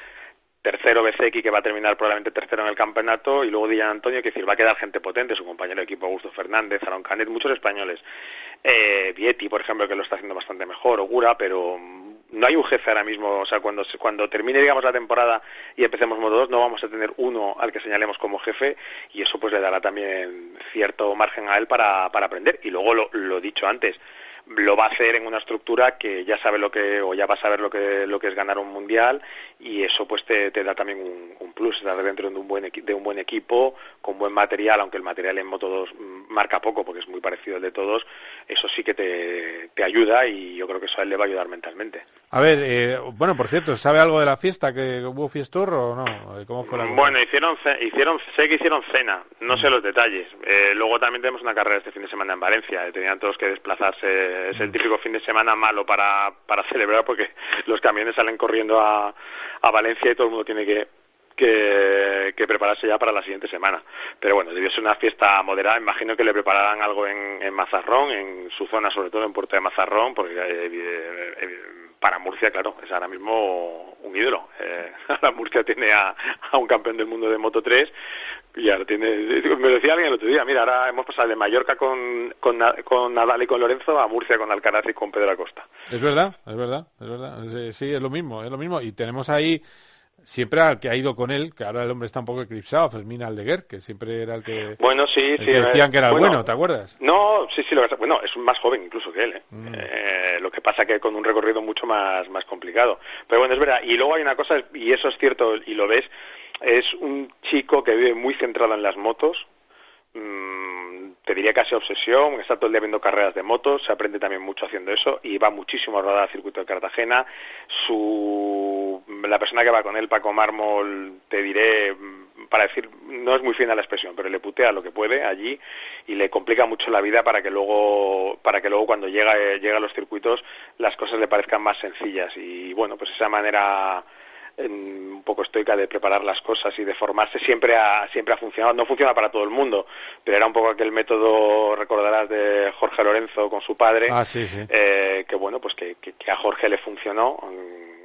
tercero Bezeki que va a terminar probablemente tercero en el campeonato y luego Dillan Antonio que va a quedar gente potente, su compañero de equipo Augusto Fernández, Aaron Canet, muchos españoles. Eh, Vietti, por ejemplo, que lo está haciendo bastante mejor, Ogura, pero mm, no hay un jefe ahora mismo, o sea, cuando, cuando termine, digamos, la temporada y empecemos Moto 2, no vamos a tener uno al que señalemos como jefe y eso pues le dará también cierto margen a él para, para aprender. Y luego lo, lo dicho antes, lo va a hacer en una estructura que ya sabe lo que o ya va a saber lo que lo que es ganar un mundial y eso pues te, te da también un, plus estar dentro de un buen de un buen equipo con buen material aunque el material en Moto 2 mm, marca poco porque es muy parecido al de todos eso sí que te, te ayuda y yo creo que eso a él le va a ayudar mentalmente A ver, eh, bueno, por cierto, ¿sabe algo de la fiesta? ¿Que hubo fiestorro o no? ¿Cómo fue la? Bueno, hicieron, hicieron, sé que hicieron cena, no sé los detalles. Eh, luego también tenemos una carrera este fin de semana en Valencia, eh, tenían todos que desplazarse. Es el típico fin de semana malo para, para *laughs* celebrar porque los camiones salen corriendo a, a Valencia y todo el mundo tiene que, que, prepararse ya para la siguiente semana. Pero bueno, debió ser una fiesta moderada, imagino que le prepararán algo en, en Mazarrón, en su zona, sobre todo en Puerto de Mazarrón, porque eh, eh, eh, para Murcia, claro, es ahora mismo un ídolo. Eh, *laughs* ahora Murcia tiene a, un campeón del mundo de Moto 3 y ahora tiene, me decía alguien el otro día, mira, ahora hemos pasado de Mallorca con, con, Na- con Nadal y con Lorenzo a Murcia con Alcaraz y con Pedro Acosta. Es verdad, es verdad, es verdad. Sí, es lo mismo, es lo mismo. Y tenemos ahí siempre al que ha ido con él, que ahora el hombre está un poco eclipsado, Fermín Aldeguer, que siempre era el que, Bueno, sí, el sí. que decían que era el bueno, bueno, ¿te acuerdas? No, sí, sí, lo que bueno, es más joven incluso que él. ¿eh? Mm. Eh, lo que pasa que con un recorrido mucho más, más complicado. Pero bueno, es verdad. Y luego hay una cosa, y eso es cierto, y lo ves, es un chico que vive muy centrado en las motos. Mm, te diría casi obsesión, está todo el día viendo carreras de motos, se aprende también mucho haciendo eso y va muchísimo a rodar al circuito de Cartagena. Su, la persona que va con él, Paco Mármol, te diré, mm, para decir, no es muy fina la expresión, pero le putea lo que puede allí y le complica mucho la vida para que luego, para que luego cuando llega, llega a los circuitos las cosas le parezcan más sencillas y bueno, pues esa manera en- un poco estoica de preparar las cosas y de formarse siempre ha, siempre ha funcionado. No funciona para todo el mundo, pero era un poco aquel método, recordarás, de Jorge Lorenzo con su padre, Ah, sí, sí. eh, que bueno, pues que, que- que a Jorge le funcionó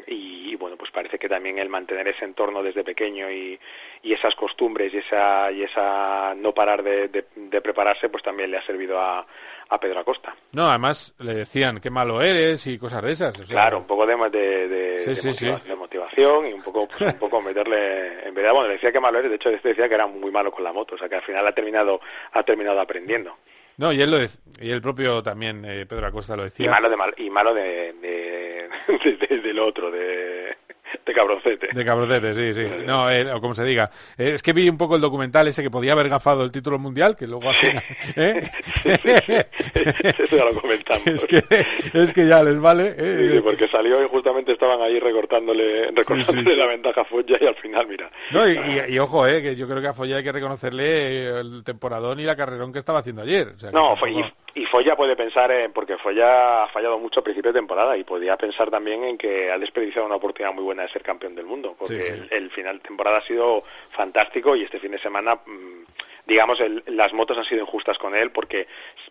y, bueno, pues parece que también el mantener ese entorno desde pequeño y, y esas costumbres y esa, y esa no parar de, de- de prepararse, pues también le ha servido a, a Pedro Acosta. No, además le decían qué malo eres y cosas de esas. o sea, Claro, un poco de, de, de- Sí, de sí, motiva- sí. De motivación y un poco pues, un poco meterle en verdad bueno le decía que malo eres de hecho este decía que era muy malo con la moto o sea que al final ha terminado ha terminado aprendiendo No, y él lo dec- y el propio también eh, Pedro Acosta lo y decía. malo de mal y malo de, de, *laughs* de- de- del otro de, de cabroncete De cabroncete, sí, sí. No, eh, o como se diga. Eh, es que vi un poco el documental ese que podía haber gafado el título mundial, que luego hace... ¿eh? *laughs* eso ya lo comentamos es, que, es que ya les vale. ¿eh? Sí, sí, porque salió y justamente estaban ahí recortándole, recortándole la ventaja a Foggia y al final, mira. No, y, y- y ojo, eh, que yo creo que a Foya hay que reconocerle eh, el temporadón y la carrerón que estaba haciendo ayer. O sea, que No, fue- y, y Foya puede pensar, en, porque Foya ha fallado mucho a principio de temporada y podía pensar también en que ha desperdiciado una oportunidad muy buena de ser campeón del mundo, porque Sí, sí. El, el final de temporada ha sido fantástico y este fin de semana, mm, digamos, el- las motos han sido injustas con él porque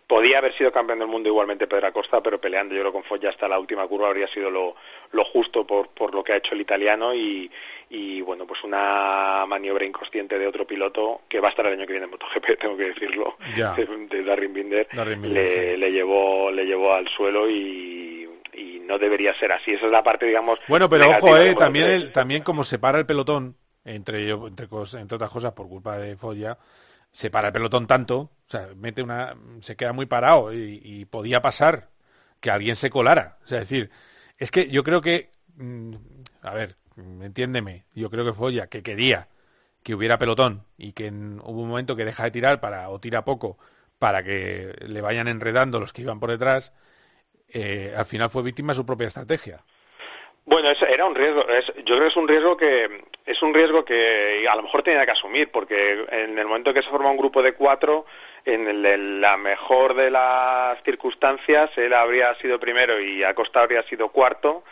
podía haber sido campeón del mundo igualmente Pedro Acosta, pero peleando yo creo con Foya hasta la última curva habría sido lo, lo justo por, por lo que ha hecho el italiano y, y bueno, pues una maniobra inconsciente de otro piloto que va a estar el año que viene en MotoGP, *laughs* tengo que decirlo, Ya. *laughs* de Darren Binder, Darren Binder, le, le llevó le llevó al suelo y, y no debería ser así. Esa es la parte, digamos. Bueno, pero ojo, eh, también, 3. el, también como separa el pelotón, entre, entre, entre otras cosas por culpa de Foya, separa el pelotón tanto, o sea, mete una, se queda muy parado y, y podía pasar que alguien se colara. O sea, es decir, es que yo creo que, mm, a ver, entiéndeme, yo creo que Foya, que quería que hubiera pelotón y que en- hubo un momento que deja de tirar para, o tira poco, para que le vayan enredando los que iban por detrás, eh, al final fue víctima de su propia estrategia. Bueno, era un riesgo. es- yo creo que es un riesgo que es un riesgo que a lo mejor tenía que asumir, porque en el momento que se forma un grupo de cuatro, en, el- la mejor de las circunstancias, él habría sido primero y Acosta habría sido cuarto.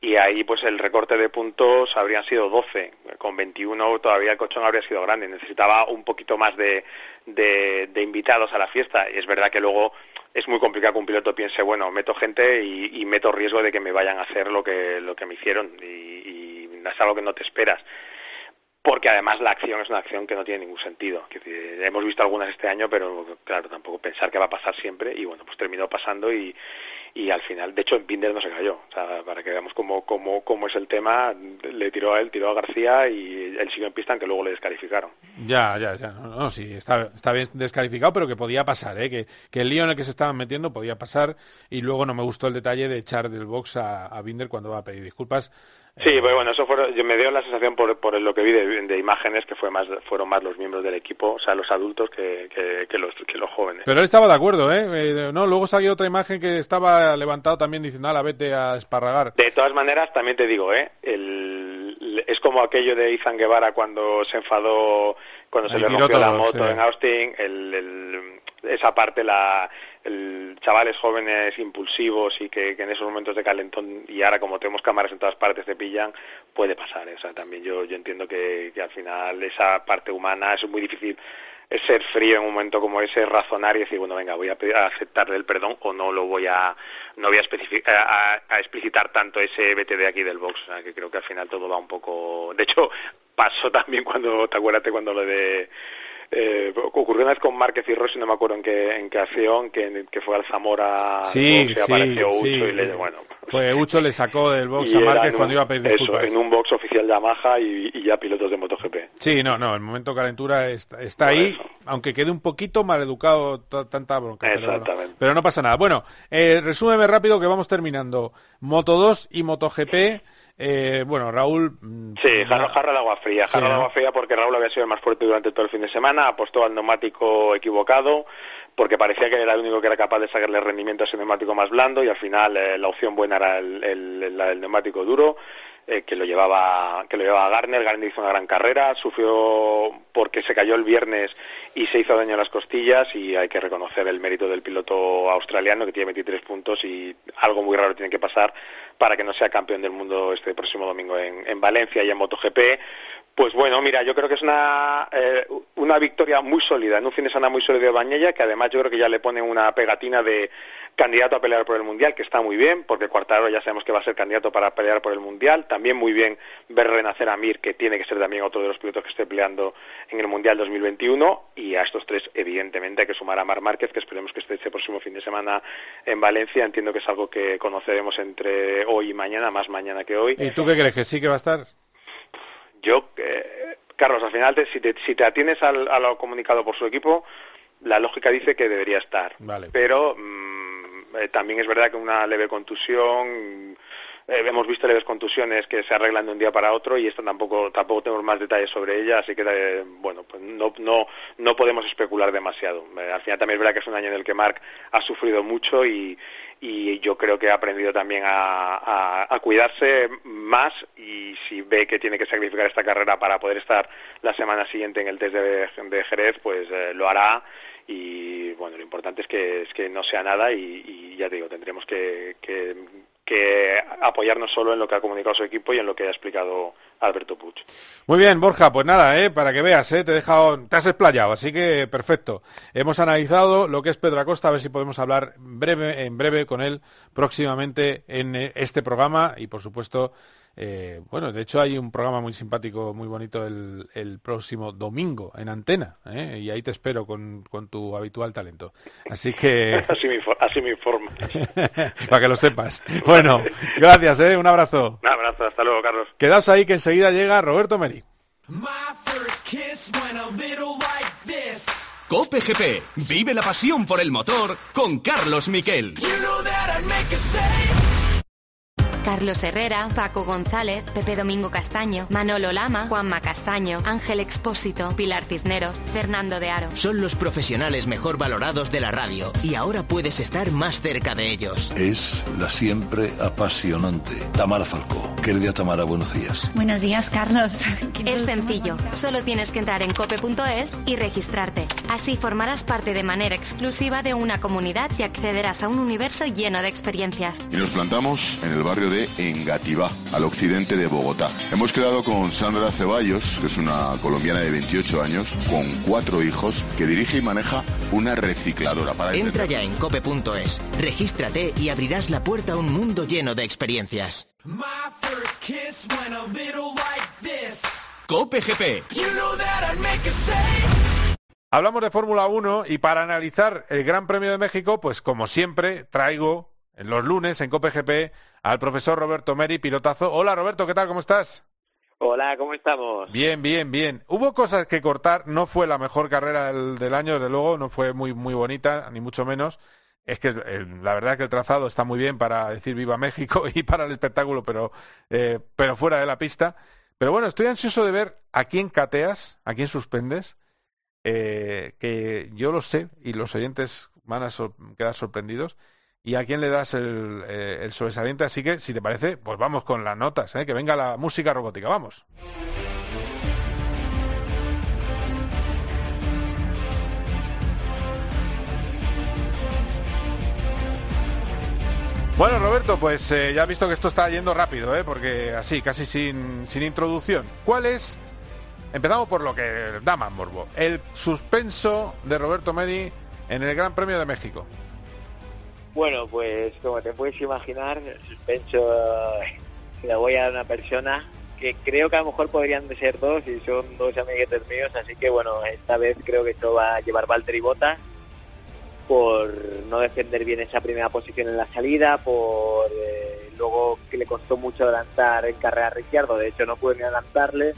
Y ahí, pues el recorte de puntos habrían sido 12. Con 21 todavía el cochón habría sido grande. Necesitaba un poquito más de, de invitados a la fiesta. Y es verdad que luego es muy complicado que un piloto piense, bueno, meto gente y, meto riesgo de que me vayan a hacer lo que, lo que me hicieron. Y, y es algo que no te esperas. Porque además la acción es una acción que no tiene ningún sentido. Hemos visto algunas este año, pero claro, tampoco pensar que va a pasar siempre. Y bueno, pues terminó pasando y, y al final, de hecho, en Binder no se cayó. O sea, para que veamos cómo, cómo, cómo es el tema, le tiró a él, tiró a García y él siguió en pista, aunque luego le descalificaron. Ya, ya, ya. No, no, sí, está, está bien descalificado, pero que podía pasar, ¿eh? que, que el lío en el que se estaban metiendo podía pasar. Y luego no me gustó el detalle de echar del box a, a Binder cuando va a pedir disculpas. Sí, pero bueno, eso fue, yo me dio la sensación por, por lo que vi de, de, imágenes que fue más, fueron más los miembros del equipo, o sea, los adultos que, que, que, los, que los jóvenes. Pero él estaba de acuerdo, ¿eh? eh no, luego salió otra imagen que estaba levantado también diciendo, la vete a esparragar. De todas maneras, también te digo, ¿eh? El, es como aquello de Izan Guevara cuando se enfadó, cuando se le rompió todo, la moto sí. en Austin, el, el, esa parte la el, chavales jóvenes impulsivos y que, que, en esos momentos de calentón y ahora como tenemos cámaras en todas partes te pillan puede pasar ¿eh? o sea también yo yo entiendo que, al final esa parte humana es muy difícil es ser frío en un momento como ese, razonar y decir, bueno, venga, voy a, a aceptarle el perdón o no lo voy a, no voy a, a, a, explicitar tanto ese de aquí del box. O sea, que creo que al final todo va un poco... De hecho, pasó también cuando, te acuerdas cuando lo de eh, ocurrió una vez con Márquez y Rossi, no me acuerdo en qué, en qué acción, que, que fue al Zamora, sí, se sí, apareció Ucho sí. y le, bueno. Fue Ucho le sacó del box a Márquez cuando iba a pedir disculpas. Eso, en un box oficial Yamaha y, y, ya pilotos de MotoGP. Sí, no, no, el momento calentura está, está ahí, eso. aunque quede un poquito maleducado tanta bronca. Exactamente. Pero, pero, no pasa nada. Bueno, eh, resúmeme rápido que vamos terminando. Moto 2 y MotoGP. Eh, bueno, Raúl. Sí, jarra, jarra de agua fría. Jarra sí, de agua fría porque Raúl había sido el más fuerte durante todo el fin de semana, apostó al neumático equivocado, porque parecía que era el único que era capaz de sacarle rendimiento a ese neumático más blando y al final eh, la opción buena era el, el, el, el neumático duro. Eh, que lo llevaba que lo llevaba Garner, Garner hizo una gran carrera, sufrió porque se cayó el viernes y se hizo daño a las costillas y hay que reconocer el mérito del piloto australiano que tiene 23 puntos y algo muy raro tiene que pasar para que no sea campeón del mundo este próximo domingo en, en Valencia y en MotoGP. Pues bueno, mira, yo creo que es una, eh, una victoria muy sólida, en un fin de semana muy sólido de Bañella, que además yo creo que ya le pone una pegatina de candidato a pelear por el Mundial, que está muy bien, porque Cuartaro ya sabemos que va a ser candidato para pelear por el Mundial. También muy bien ver renacer a Mir, que tiene que ser también otro de los pilotos que esté peleando en el Mundial 2021. Y a estos tres, evidentemente, hay que sumar a Mar Márquez, que esperemos que esté este próximo fin de semana en Valencia. Entiendo que es algo que conoceremos entre hoy y mañana, más mañana que hoy. ¿Y tú qué crees? ¿Que sí que va a estar? Yo, eh, Carlos, al final, te, si, te, si te atienes al, a lo comunicado por su equipo, la lógica dice que debería estar. Vale. Pero mmm, eh, también es verdad que una leve contusión, eh, hemos visto leves contusiones que se arreglan de un día para otro y esto tampoco tampoco tenemos más detalles sobre ella, así que eh, bueno, pues no no no podemos especular demasiado. Eh, al final también es verdad que es un año en el que Marc ha sufrido mucho y, yo creo que ha aprendido también a, a, cuidarse más y si ve que tiene que sacrificar esta carrera para poder estar la semana siguiente en el test de, Jerez, pues lo hará y bueno, lo importante es que, es que no sea nada y, y ya te digo, tendremos que, que, que, apoyarnos solo en lo que ha comunicado su equipo y en lo que ha explicado Alberto Puig. Muy bien, Borja, pues nada, ¿eh? para que veas, ¿eh? te, he dejado, te has explayado, así que perfecto. Hemos analizado lo que es Pedro Acosta, a ver si podemos hablar en breve con él próximamente en este programa y por supuesto eh, bueno, de hecho hay un programa muy simpático, muy bonito el, el próximo domingo en Antena, ¿eh? y ahí te espero con, con, tu habitual talento. Así que... *laughs* así, me, así me informo. *laughs* Para que lo sepas. Bueno, gracias, ¿eh? un abrazo. Un abrazo, hasta luego, Carlos. Quedaos ahí que enseguida llega Roberto Meri. Cope GP, vive la pasión por el motor con Carlos Miquel. You know Carlos Herrera, Paco González, Pepe Domingo Castaño, Manolo Lama, Juanma Castaño, Ángel Expósito, Pilar Cisneros, Fernando de Aro. Son los profesionales mejor valorados de la radio y ahora puedes estar más cerca de ellos. Es la siempre apasionante Tamara Falcó. Querida Tamara, buenos días. Buenos días, Carlos. *laughs* Es sencillo, solo tienes que entrar en cope.es y registrarte. Así formarás parte de manera exclusiva de una comunidad y accederás a un universo lleno de experiencias. Y nos plantamos en el barrio de Engativá, al occidente de Bogotá. Hemos quedado con Sandra Ceballos, que es una colombiana de 28 años, con cuatro hijos, que dirige y maneja una recicladora. Para Entra ya en cope.es, regístrate y abrirás la puerta a un mundo lleno de experiencias. Cope GP. Hablamos de Fórmula 1 y para analizar el Gran Premio de México, pues como siempre traigo los lunes en Cope GP al profesor Roberto Meri, pilotazo. Hola Roberto, ¿qué tal? ¿Cómo estás? Hola, ¿cómo estamos? Bien, bien, bien. Hubo cosas que cortar, no fue la mejor carrera del, del año, desde luego, no fue muy, muy bonita, ni mucho menos. Es que eh, la verdad que el trazado está muy bien para decir viva México *laughs* y para el espectáculo, pero, eh, pero fuera de la pista. Pero bueno, estoy ansioso de ver a quién cateas, a quién suspendes, eh, que yo lo sé y los oyentes van a sor- quedar sorprendidos. Y a quién le das el, eh, el sobresaliente. Así que, si te parece, pues vamos con las notas, ¿eh? que venga la música robótica. Vamos. Bueno, Roberto, pues eh, ya has visto que esto está yendo rápido, ¿eh? porque así, casi sin, sin introducción. ¿Cuál es? Empezamos por lo que da más morbo. El suspenso de Roberto Meri en el Gran Premio de México. Bueno, pues como te puedes imaginar, el suspenso eh, se le voy a dar a una persona que creo que a lo mejor podrían ser dos y son dos amiguetes míos, así que bueno, esta vez creo que esto va a llevar Valtteri Bottas por no defender bien esa primera posición en la salida, por eh, luego que le costó mucho adelantar en carrera a Ricciardo, de hecho no pudo ni adelantarle,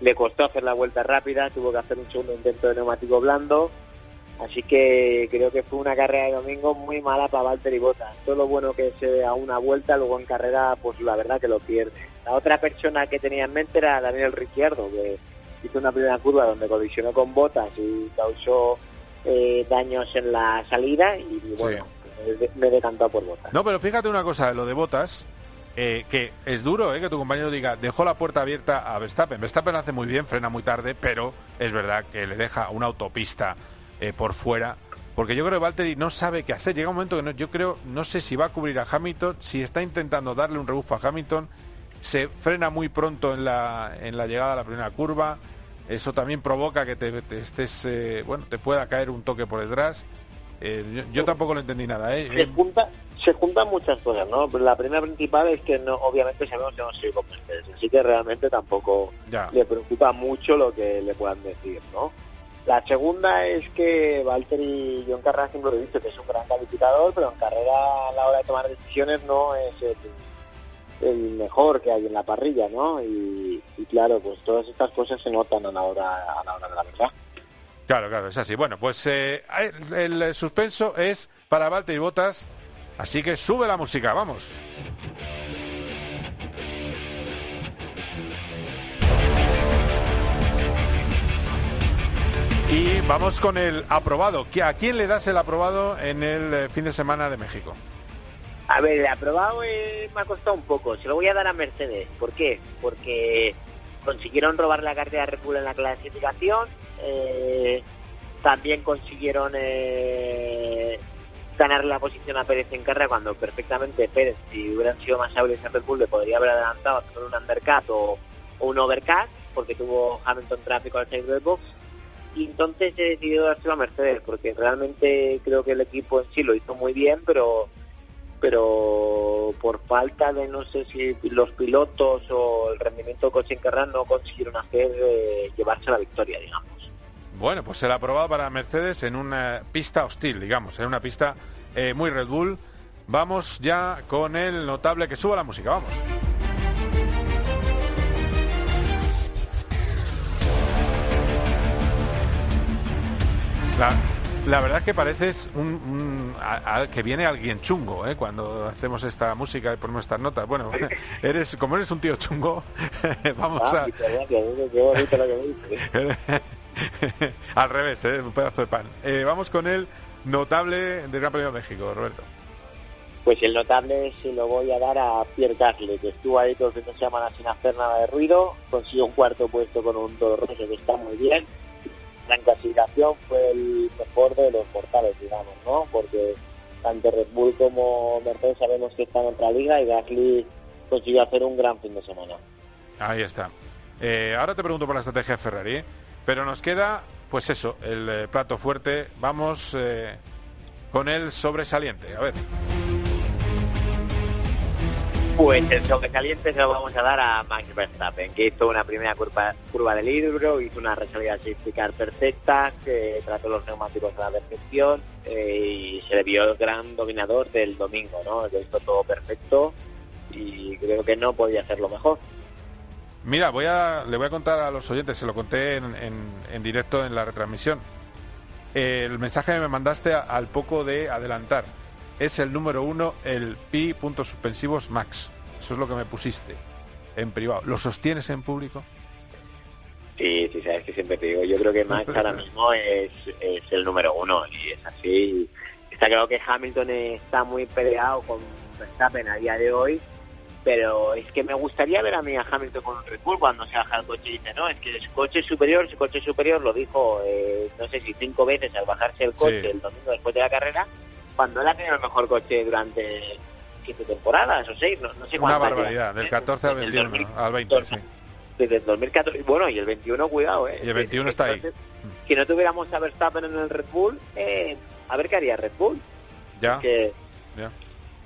le costó hacer la vuelta rápida, tuvo que hacer un segundo intento de neumático blando, así que creo que fue una carrera de domingo muy mala para Valtteri Bottas, todo lo bueno que se a una vuelta, luego en carrera pues la verdad que lo pierde. La otra persona que tenía en mente era Daniel Ricciardo, que hizo una primera curva donde colisionó con Bottas y causó eh, daños en la salida y bueno, me, me he decantado por Bottas. No, pero fíjate una cosa, lo de Botas, eh, que es duro eh, que tu compañero diga, dejó la puerta abierta a Verstappen. Verstappen lo hace muy bien, frena muy tarde, pero es verdad que le deja una autopista eh, por fuera. Porque yo creo que Valtteri no sabe qué hacer. Llega un momento que no, yo creo, no sé si va a cubrir a Hamilton, si está intentando darle un rebufo a Hamilton, se frena muy pronto en la, en la llegada a la primera curva. Eso también provoca que te, te estés, eh, bueno, te pueda caer un toque por detrás. Eh, yo, yo tampoco lo entendí nada, ¿eh? se junta se juntan muchas cosas no la primera principal es que no obviamente sabemos que no soy con Mercedes así que realmente tampoco Ya. le preocupa mucho lo que le puedan decir no la segunda es que Valtteri yo en carrera siempre lo he dicho que es un gran calificador pero en carrera a la hora de tomar decisiones no es el, mejor que hay en la parrilla no y, y claro pues todas estas cosas se notan a la hora a la hora de la verdad Claro, claro, es así. Bueno, pues eh, el, el suspenso es para Valtteri Botas, así que sube la música, vamos. Y vamos con el aprobado. ¿Qui- ¿A quién le das el aprobado en el eh, fin de semana de México? A ver, el aprobado eh, me ha costado un poco. Se lo voy a dar a Mercedes. ¿Por qué? Porque consiguieron robar la cartera de Red Bull en la clasificación. eh, también consiguieron ganar la posición a Pérez en carrera cuando perfectamente Pérez, si hubieran sido más hábiles en Red le podría haber adelantado con un undercut o, o un overcut, porque tuvo Hamilton tráfico al salir del box. Y entonces he decidido dárselo a Mercedes, porque realmente creo que el equipo en sí lo hizo muy bien, pero pero por falta de no sé si los pilotos o el rendimiento del coche en carrera no consiguieron hacer llevarse la victoria, digamos. Bueno, pues el aprobado para Mercedes en una pista hostil, digamos, en una pista eh, muy Red Bull. Vamos ya con el notable que suba la música, vamos. La, la verdad es que pareces un, un- a- a- que viene alguien chungo, ¿eh? Cuando hacemos esta música y ponemos estas notas. Bueno, *laughs* eres como eres un tío chungo, *laughs* vamos Ah, a... *laughs* Al revés, ¿eh? un pedazo de pan. Eh, vamos con el notable del Gran Premio de México, Roberto. Pues el notable se lo voy a dar a Pierre Gasly, que estuvo ahí todo el fin de semana sin hacer nada de ruido, consiguió un cuarto puesto con un Toro Rosso que está muy bien. La clasificación fue el mejor de los portales, digamos, ¿no? Porque tanto Red Bull como Mercedes sabemos que están en otra liga y Gasly consiguió hacer un gran fin de semana. Ahí está. Eh, ahora te pregunto por la estrategia de Ferrari, pero nos queda, pues eso, el eh, plato fuerte. Vamos eh, con el sobresaliente. A ver. Pues el sobresaliente se lo vamos a dar a Max Verstappen, que hizo una primera curva, curva del libro, hizo una resalida safety perfecta, que trató los neumáticos a la perfección eh, y se le vio el gran dominador del domingo, ¿no? Lo hizo todo perfecto y creo que no podía hacerlo mejor. Mira, voy a, le voy a contar a los oyentes, se lo conté en, en directo en la retransmisión. El mensaje que me mandaste al poco de adelantar es el número uno, el pi puntos suspensivos max. Eso es lo que me pusiste en privado. ¿Lo sostienes en público? Sí, sí, sabes que siempre te digo. Yo creo que Max *laughs* ahora mismo es, es el número uno y es así. Está claro que Hamilton está muy peleado con Verstappen a día de hoy, pero es que me gustaría ver a mí a Hamilton con un Red Bull cuando se baja el coche y dice, no, es que su coche es superior, su coche es superior, lo dijo, eh, no sé si cinco veces al bajarse el coche el domingo después de la carrera, cuando él ha tenido el mejor coche durante siete temporadas o seis, no, sé Una barbaridad, del 14 al 21, al 20, sí. Desde el 2014, bueno, y el 21, cuidado, ¿eh? Y el 21 está ahí. Si no tuviéramos a Verstappen en el Red Bull, eh, a ver qué haría Red Bull. Ya. Es que,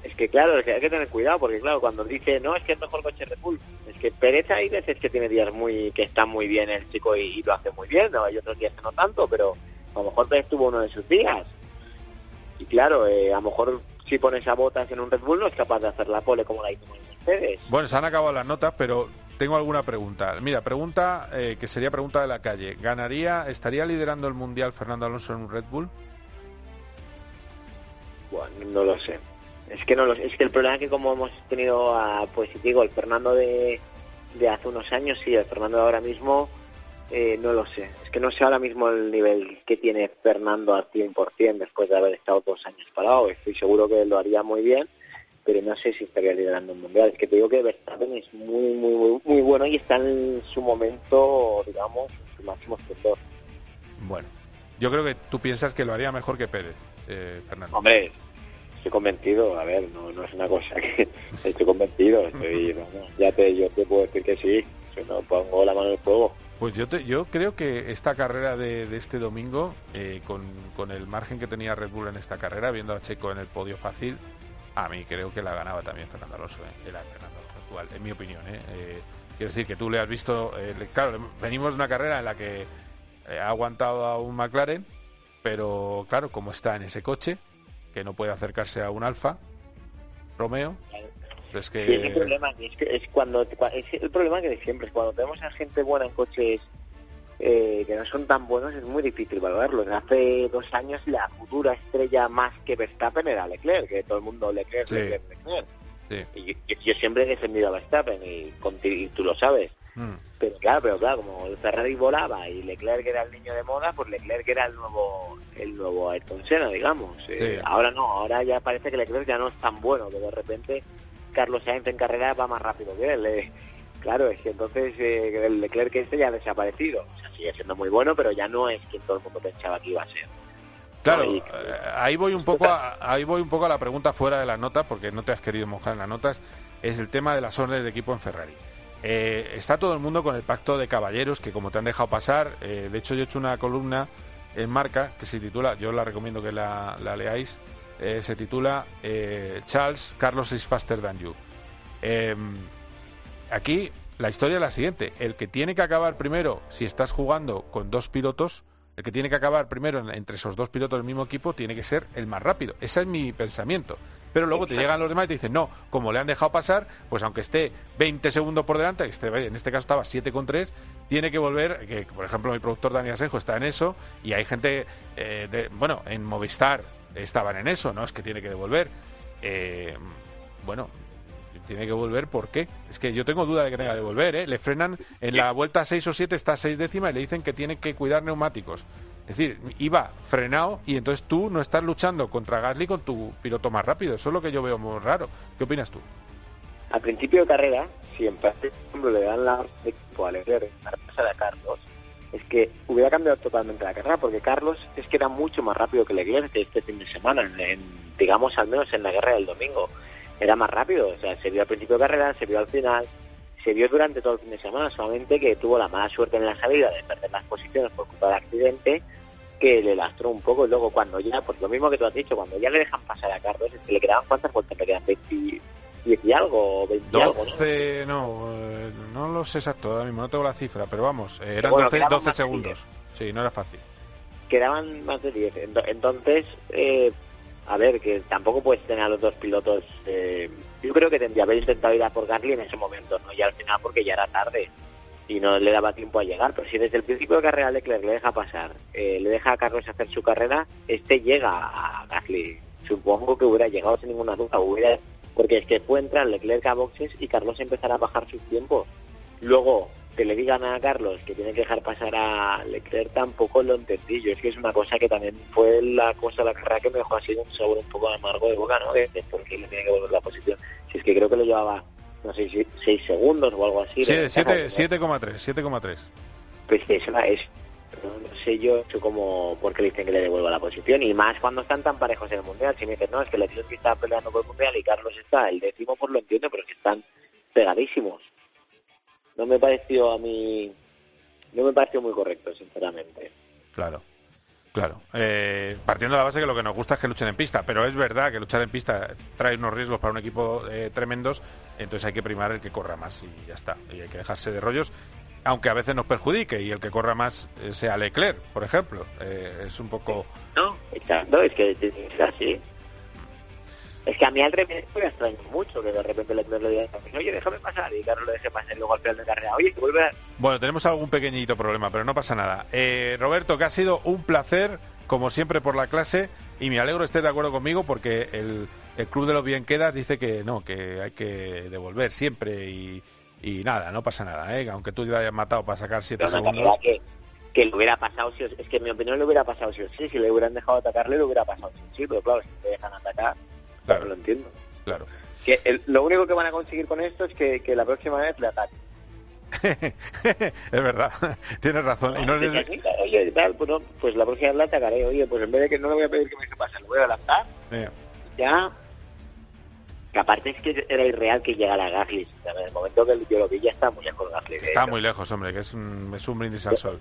es que claro, es que hay que tener cuidado, porque claro, cuando dice, no, es que es mejor coche Red Bull, es que Pérez hay veces que tiene días muy, que está muy bien el chico y, lo hace muy bien, ¿no? hay otros días que no tanto, pero a lo mejor Pérez tuvo uno de sus días y claro, eh, a lo mejor si pones a botas en un Red Bull no es capaz de hacer la pole como la hizo Mercedes. Bueno, se han acabado las notas, pero tengo alguna pregunta. Mira, pregunta eh, que sería pregunta de la calle. ¿Ganaría, estaría liderando el Mundial Fernando Alonso en un Red Bull? Bueno, no lo sé. Es que no lo Es que el problema es que como hemos tenido, a, pues digo, el Fernando de, de hace unos años, sí, el Fernando de ahora mismo eh, no lo sé. Es que no sé ahora mismo el nivel que tiene Fernando al 100% después de haber estado dos años parado. Estoy seguro que lo haría muy bien, pero no sé si estaría liderando un mundial. Es que te digo que Verstappen es muy, muy, muy, muy bueno y está en su momento, digamos, en su máximo esplendor. Bueno, yo creo que tú piensas que lo haría mejor que Pérez, eh, Fernando. Hombre, estoy convencido. A ver, no, no es una cosa que *laughs* estoy convencido. Estoy, ya te, yo te puedo decir que sí. Si no pongo la mano en el fuego. Pues yo, yo creo que esta carrera de, este domingo, eh, con, el margen que tenía Red Bull en esta carrera, viendo a Checo en el podio fácil, a mí creo que la ganaba también Fernando Alonso, eh, era Fernando Alonso actual, en mi opinión. Eh. quiero decir que tú le has visto, claro, venimos de una carrera en la que ha aguantado a un McLaren, pero claro, como está en ese coche, que no puede acercarse a un Alfa, Romeo, es que... el problema es, que es cuando es el problema que de siempre es cuando tenemos a gente buena en coches eh, que no son tan buenos es muy difícil valorarlos. Hace dos años la futura estrella más que Verstappen era Leclerc, que todo el mundo Leclerc, Leclerc, Leclerc. Y yo, siempre he defendido a Verstappen y, y tú lo sabes. Mm. Pero claro, pero claro, como el Ferrari volaba y Leclerc era el niño de moda, pues Leclerc era el nuevo el nuevo Ayrton Senna, digamos. Eh, ahora no, ahora ya parece que Leclerc ya no es tan bueno, que de repente Carlos Sainz en carrera va más rápido que él. Eh. Claro, es que entonces eh, el Leclerc este ya ha desaparecido. O sea, sigue siendo muy bueno, pero ya no es quien todo el mundo pensaba que iba a ser. Claro, eh, ahí voy un poco a, ahí voy un poco a la pregunta fuera de las notas, porque no te has querido mojar en las notas, es el tema de las órdenes de equipo en Ferrari. está todo el mundo con el pacto de caballeros, que como te han dejado pasar, de hecho yo he hecho una columna en marca que se titula, yo la recomiendo que la leáis, eh, se titula eh, Charles Carlos is faster than you. Em, aquí la historia es la siguiente, el que tiene que acabar primero, si estás jugando con dos pilotos, el que tiene que acabar primero entre esos dos pilotos del mismo equipo tiene que ser el más rápido. Ese es mi pensamiento. Pero luego te llegan los demás y te dicen, no, como le han dejado pasar, pues aunque esté 20 segundos por delante, en este caso estaba 7 con 3, tiene que volver, que por ejemplo mi productor Daniel Asenjo está en eso, y hay gente, eh, de, bueno, en Movistar, estaban en eso, ¿no? Es que tiene que devolver. Eh, bueno, tiene que volver, ¿por qué? Es que yo tengo duda de que tenga que devolver, ¿eh? Le frenan en la vuelta 6 o 7, está a 6 décimas y le dicen que tiene que cuidar neumáticos. Es decir, iba frenado y entonces tú no estás luchando contra Gasly con tu piloto más rápido. Eso es lo que yo veo muy raro. ¿Qué opinas tú? Al principio de carrera, siempre, por ejemplo, le dan la equipo a Leclerc, a Carlos, es que hubiera cambiado totalmente la carrera, porque Carlos es que era mucho más rápido que Leclerc este fin de semana, en, digamos al menos en la guerra del domingo. Era más rápido, o sea, se vio al principio de carrera, se vio al final, se vio durante todo el fin de semana, solamente que tuvo la mala suerte en la salida de perder las posiciones por culpa del accidente, que le lastró un poco y luego cuando ya, pues lo mismo que tú has dicho, cuando ya le dejan pasar a Carlos, es que le quedaban cuántas vueltas, le quedan 20, 10 y algo, o 20 y algo, ¿no? 12, no, eh, no lo sé exacto, ahora mismo no tengo la cifra, pero vamos, eh, eran Bueno, 12, quedaban 12 más de segundos. Sí, no era fácil. quedaban más de 10. Ento- Entonces, eh, a ver, que tampoco puedes tener a los dos pilotos. eh, yo creo que tendría que haber intentado ir a por Gasly en ese momento, ¿no? Y al final, porque ya era tarde y no le daba tiempo a llegar. Pero si desde el principio de carrera Leclerc le deja pasar, eh, le deja a Carlos hacer su carrera, este llega a Gasly. Supongo que hubiera llegado sin ninguna duda, hubiera porque es que puede entrar Leclerc a boxes y Carlos empezará a bajar sus tiempos. Luego, que le digan a Carlos que tiene que dejar pasar a Leclerc tampoco lo entendí. Yo es que es una cosa que también fue la cosa la carrera que me dejó así un sabor un poco amargo de boca, ¿no? De, de por qué le tiene que volver la posición. Si es que creo que lo llevaba, no sé, si 6 segundos o algo así. Sí, de siete- ventaja. 7,3, 7,3. Pues que es una, es, no sé yo como por qué le dicen que le devuelva la posición y más cuando están tan parejos en el mundial. Si me dicen, no, es que Leclerc está peleando por el mundial y Carlos está el décimo, pues lo entiendo, pero es que están pegadísimos. No me pareció a mí, no me pareció muy correcto, sinceramente. Claro, claro. Eh, partiendo de la base que lo que nos gusta es que luchen en pista, pero es verdad que luchar en pista trae unos riesgos para un equipo eh, tremendos, entonces hay que primar el que corra más y ya está. Y hay que dejarse de rollos, aunque a veces nos perjudique y el que corra más eh, sea Leclerc, por ejemplo. Eh, es un poco... No, exacto, es que es así. Es que a mí al revés me extraño mucho que de repente Leclerc le diga oye, déjame pasar y Carlos lo deje pasar y luego al final de carrera, oye, que vuelve a... Bueno, tenemos algún pequeñito problema, pero no pasa nada. Eh, Roberto, que ha sido un placer, como siempre, por la clase, y me alegro estés de acuerdo conmigo porque el, el Club de los Bien Quedas dice que no, que hay que devolver siempre y, y nada, no pasa nada, ¿eh? aunque tú te hayas matado para sacar siete Pero una segundos. carrera que, que le hubiera pasado sí. Es que en mi opinión le hubiera pasado sí o sí. Si le hubieran dejado atacarle, le hubiera pasado o sí. Pero claro, si te dejan atacar, Claro. no lo entiendo. Claro. Que el- lo único que van a conseguir con esto es que, que la próxima vez le ataquen. *laughs* es verdad, *laughs* tienes razón. Y no Que les- aquí, Oye, tal, pues, no, pues la próxima vez le atacaré. Oye, pues en vez de que no le voy a pedir que me deje pasar, le voy a adelantar. Eh, Ya. Que aparte es que era irreal que llegara Gasly. En el momento que yo lo vi ya está muy lejos Gasly. Está hecho. muy lejos, hombre, que es un, es un brindis al sol.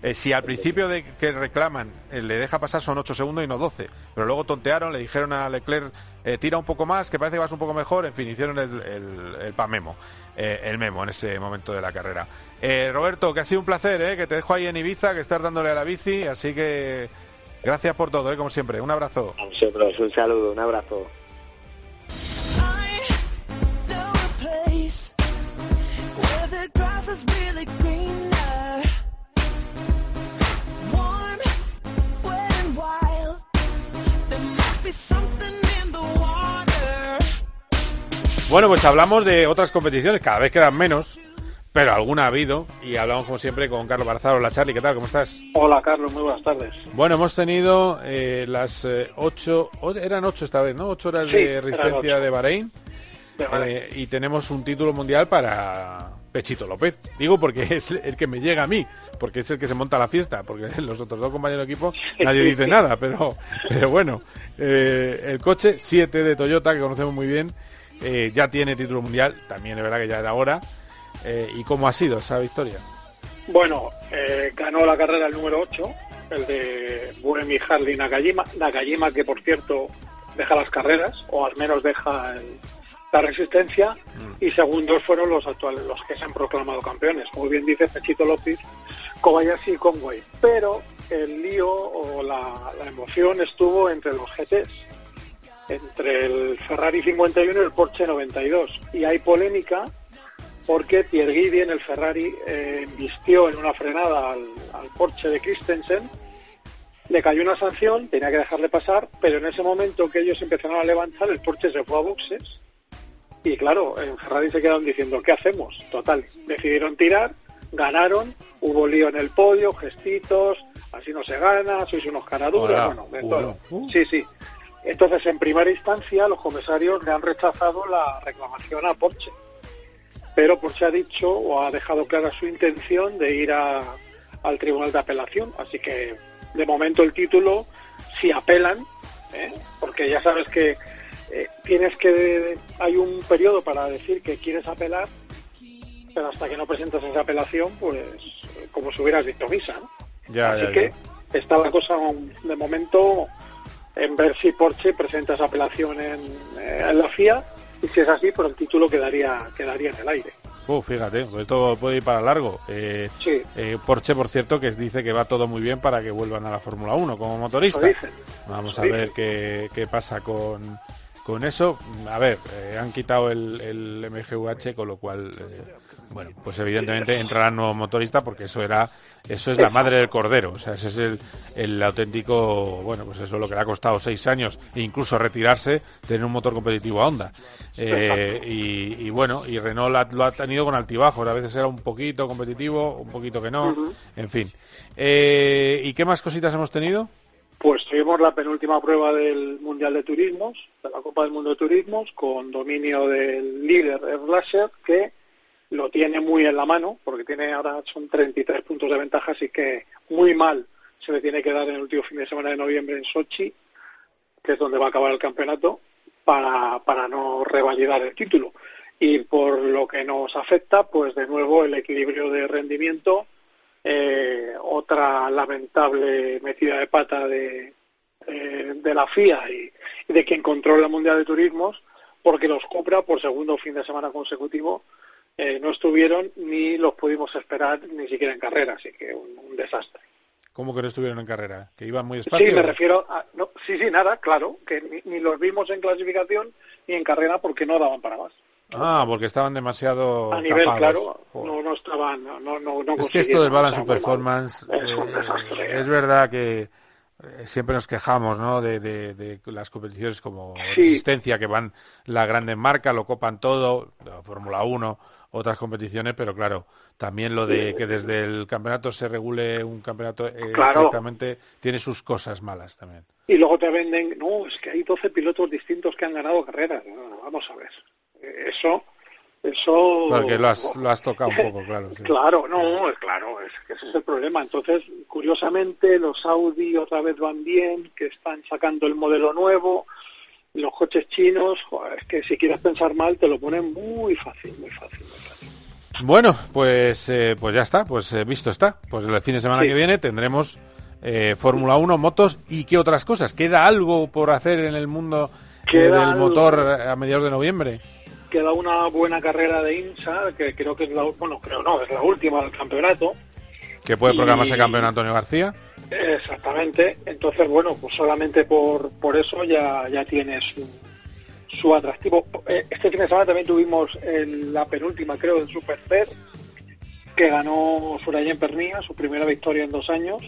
Eh, si al principio de que reclaman eh, le deja pasar son 8 segundos y no 12, pero luego tontearon, le dijeron a Leclerc eh, tira un poco más, que parece que vas un poco mejor, en fin, hicieron el, el, el pa' memo, eh, el memo en ese momento de la carrera. Eh, Roberto, que ha sido un placer, eh, que te dejo ahí en Ibiza, que estás dándole a la bici, así que gracias por todo, como siempre. Un abrazo. A vosotros, un saludo, un abrazo. The grass is really greener. Warm, wet and wild. There must be something in the water. Bueno, pues hablamos de otras competiciones, cada vez quedan menos, pero alguna ha habido, y hablamos como siempre con Carlos Barazaro. Hola Charlie, ¿qué tal? ¿Cómo estás? Hola Carlos, muy buenas tardes. Bueno, hemos tenido eh, las eh, ocho, eran ocho esta vez, ¿no? Ocho horas Sí, de resistencia de Bahrein. De Bahrein. Eh, y tenemos un título mundial para Pechito López. Digo porque *laughs* es el que me llega a mí, porque es el que se monta la fiesta, porque *laughs* los otros dos compañeros de equipo nadie dice *laughs* nada, pero, pero bueno, eh, el coche 7 de Toyota, que conocemos muy bien, eh, ya tiene título mundial, también es verdad que ya era hora. Eh, ¿Y cómo ha sido esa victoria? Bueno, ganó la carrera el número 8, el de Buemi Harley Nakajima, Nakajima que por cierto deja las carreras, o al menos deja el- la resistencia, y segundos fueron los actuales, los que se han proclamado campeones. Muy bien dice Pechito López, Kobayashi y Conway. Pero el lío o la, la emoción estuvo entre los GTs, entre el Ferrari 51 y el Porsche 92. Y hay polémica porque Pierre Guidi en el Ferrari eh, vistió en una frenada al, al Porsche de Christensen, le cayó una sanción, tenía que dejarle pasar, pero en ese momento que ellos empezaron a levantar, el Porsche se fue a boxes y claro, en Ferrari se quedaron diciendo, ¿qué hacemos? Total, decidieron tirar, ganaron, hubo lío en el podio, gestitos, así no se gana, sois unos caraduras, bueno, de todo. uh. Sí, sí. Entonces, en primera instancia, los comisarios le han rechazado la reclamación a Porsche pero Porsche ha dicho o ha dejado clara su intención de ir a- al tribunal de apelación. Así que de momento el título, si apelan, ¿eh? porque ya sabes que eh, tienes que hay un periodo para decir que quieres apelar, pero hasta que no presentas esa apelación, pues como si hubieras dicho misa. ¿no? Ya, Así ya, que ya. está la cosa de momento en ver si Porsche presenta esa apelación en, eh, en la FIA y si es así, pues el título quedaría, quedaría en el aire. Uh, fíjate, pues esto puede ir para largo. Eh, Sí. eh, Porsche, por cierto, que dice que va todo muy bien para que vuelvan a la Fórmula 1 como motorista. Vamos a ver qué, qué pasa con, con eso. A ver, eh, han quitado el, el MGUH, con lo cual, eh, bueno, pues evidentemente entrará nuevo motorista porque eso era, eso es la madre del cordero. O sea, ese es el, el auténtico, bueno, pues eso es lo que le ha costado seis años e incluso retirarse, tener un motor competitivo a Honda. Eh, y, y bueno, y Renault lo ha tenido con altibajos. A veces era un poquito competitivo, un poquito que no. En fin. ¿Y qué más cositas hemos tenido? Pues tuvimos la penúltima prueba del Mundial de Turismos, de la Copa del Mundo de Turismos, con dominio del líder Erlacher, que lo tiene muy en la mano, porque tiene ahora son 33 puntos de ventaja, así que muy mal se le tiene que dar en el último fin de semana de noviembre en Sochi, que es donde va a acabar el campeonato, para, para no revalidar el título. Y por lo que nos afecta, pues de nuevo el equilibrio de rendimiento, eh, otra lamentable metida de pata de, eh, de la FIA y, y de quien controla el Mundial de Turismos, porque los Cupra por segundo fin de semana consecutivo eh, no estuvieron ni los pudimos esperar ni siquiera en carrera, así que un, un desastre. ¿Cómo que no estuvieron en carrera? ¿Que iban muy despacio? Sí, me refiero a... No, sí, sí, nada, claro, que ni, ni los vimos en clasificación ni en carrera porque no daban para más. Ah, porque estaban demasiado A nivel, tapados. claro, Joder. no, no estaban, no, no, no Es que esto del balance performance *laughs* Es eh, es verdad que eh, siempre nos quejamos ¿no? de, de- de las competiciones como Sí. Resistencia, que van la grande marca, lo copan todo, la Fórmula 1, otras competiciones, pero claro, también lo de que desde el campeonato se regule un campeonato eh, Claro. estrictamente tiene sus cosas malas también. Y luego te venden, no, es que hay 12 pilotos distintos que han ganado carreras. Vamos a ver. Eso, eso... Porque lo has, lo has *laughs* tocado un poco, claro. sí. Claro, no, claro, es que ese es el problema. Entonces, curiosamente, los Audi otra vez van bien, que están sacando el modelo nuevo, los coches chinos, es que si quieres pensar mal, te lo ponen muy fácil, muy fácil. muy fácil. Bueno, pues, eh, pues ya está, pues eh, visto está. Pues el fin de semana Sí. que viene tendremos eh, Fórmula 1, motos y qué otras cosas. ¿Queda algo por hacer en el mundo eh, del algo. motor a mediados de noviembre? Queda una buena carrera de IMSA, que creo que es la, bueno, creo no, es la última del campeonato. Que puede Y- programarse campeón Antonio García. Exactamente. Entonces, bueno, pues solamente por, por eso ya, ya tiene su, su atractivo. Eh, Este fin de semana también tuvimos la penúltima, creo, del Super Fair, que ganó Surayen Pernía, su primera victoria en dos años.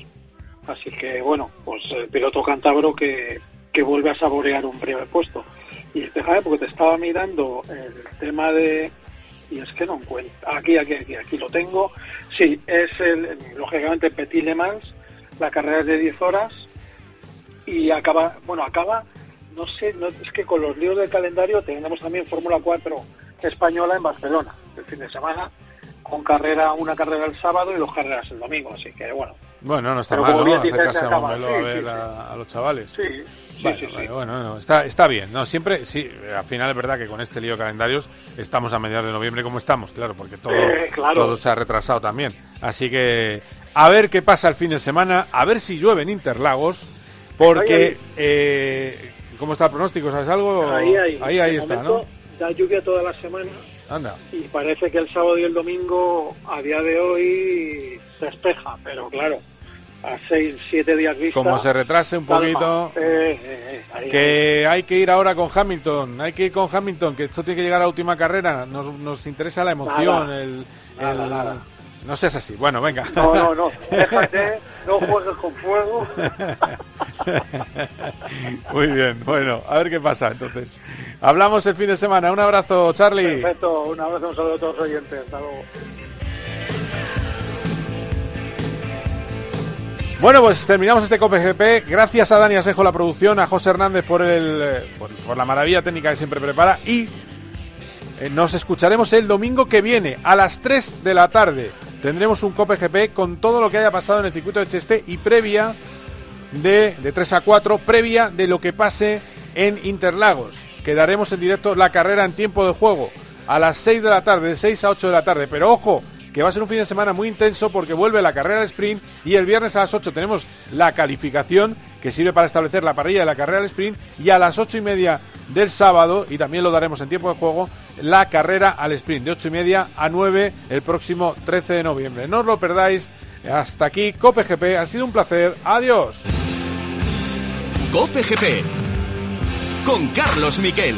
Así que, bueno, pues el piloto cántabro que, que vuelve a saborear un primer puesto. Y déjame, porque te estaba mirando el tema de... Y es que no encuentro... Aquí, aquí, aquí, aquí lo tengo. Sí, es el, lógicamente, Petit Le Mans. La carrera es de 10 horas y acaba, bueno, acaba, no sé, no, es que con los líos del calendario tenemos también Fórmula 4 española en Barcelona el fin de semana, con carrera, una carrera el sábado y dos carreras el domingo, así que bueno. Bueno, no está Pero mal, ¿no? Acercarse se a. Montmeló Sí, a ver sí. a, a los chavales. Sí, Bueno, sí, sí. bueno, bueno, no, está, está bien. No, siempre, sí, al final es verdad que con este lío de calendarios estamos a mediados de noviembre como estamos, claro, porque todo, Eh, claro. todo se ha retrasado también. Así que a ver qué pasa el fin de semana, a ver si llueve en Interlagos, porque... Ahí, ahí. eh, ¿Cómo está el pronóstico? ¿Sabes algo? Ahí, ahí, ahí, está, momento, Da lluvia toda la semana ¿no? Anda. y parece que el sábado y el domingo a día de hoy se despeja, pero claro, a seis, siete días vista. Como se retrase un poquito... Eh, eh, eh. Que hay que ir ahora con Hamilton, hay que ir con Hamilton, que esto tiene que llegar a la última carrera. Nos, nos interesa la emoción, Nada. el, Nada, el- nada. No seas así. Bueno, venga. No, no, no, *laughs* déjate, no juegues con fuego. *laughs* Muy bien, bueno, a ver qué pasa entonces. Hablamos el fin de semana. Un abrazo, Charlie. Perfecto, un abrazo, un saludo a todos los oyentes. Hasta luego. Bueno, pues terminamos este COPGP. Gracias a Dani Asejo la producción, a José Hernández por el eh, por, la maravilla técnica que siempre prepara y eh, nos escucharemos el domingo que viene a las 3 de la tarde. Tendremos un COPGP con todo lo que haya pasado en el circuito de Cheste y previa de, de 3 a 4, previa de lo que pase en Interlagos. Quedaremos en directo la carrera en tiempo de juego a las 6 de la tarde, de 6 a 8 de la tarde. Pero ojo, que va a ser un fin de semana muy intenso porque vuelve la carrera de sprint y el viernes a las 8 tenemos la calificación que sirve para establecer la parrilla de la carrera al sprint, y a las ocho y media del sábado, y también lo daremos en tiempo de juego, la carrera al sprint de ocho y media a 9 el próximo 13 de noviembre. No os lo perdáis. Hasta aquí, Cope GP. Ha sido un placer. Adiós. Cope GP con Carlos Miquel.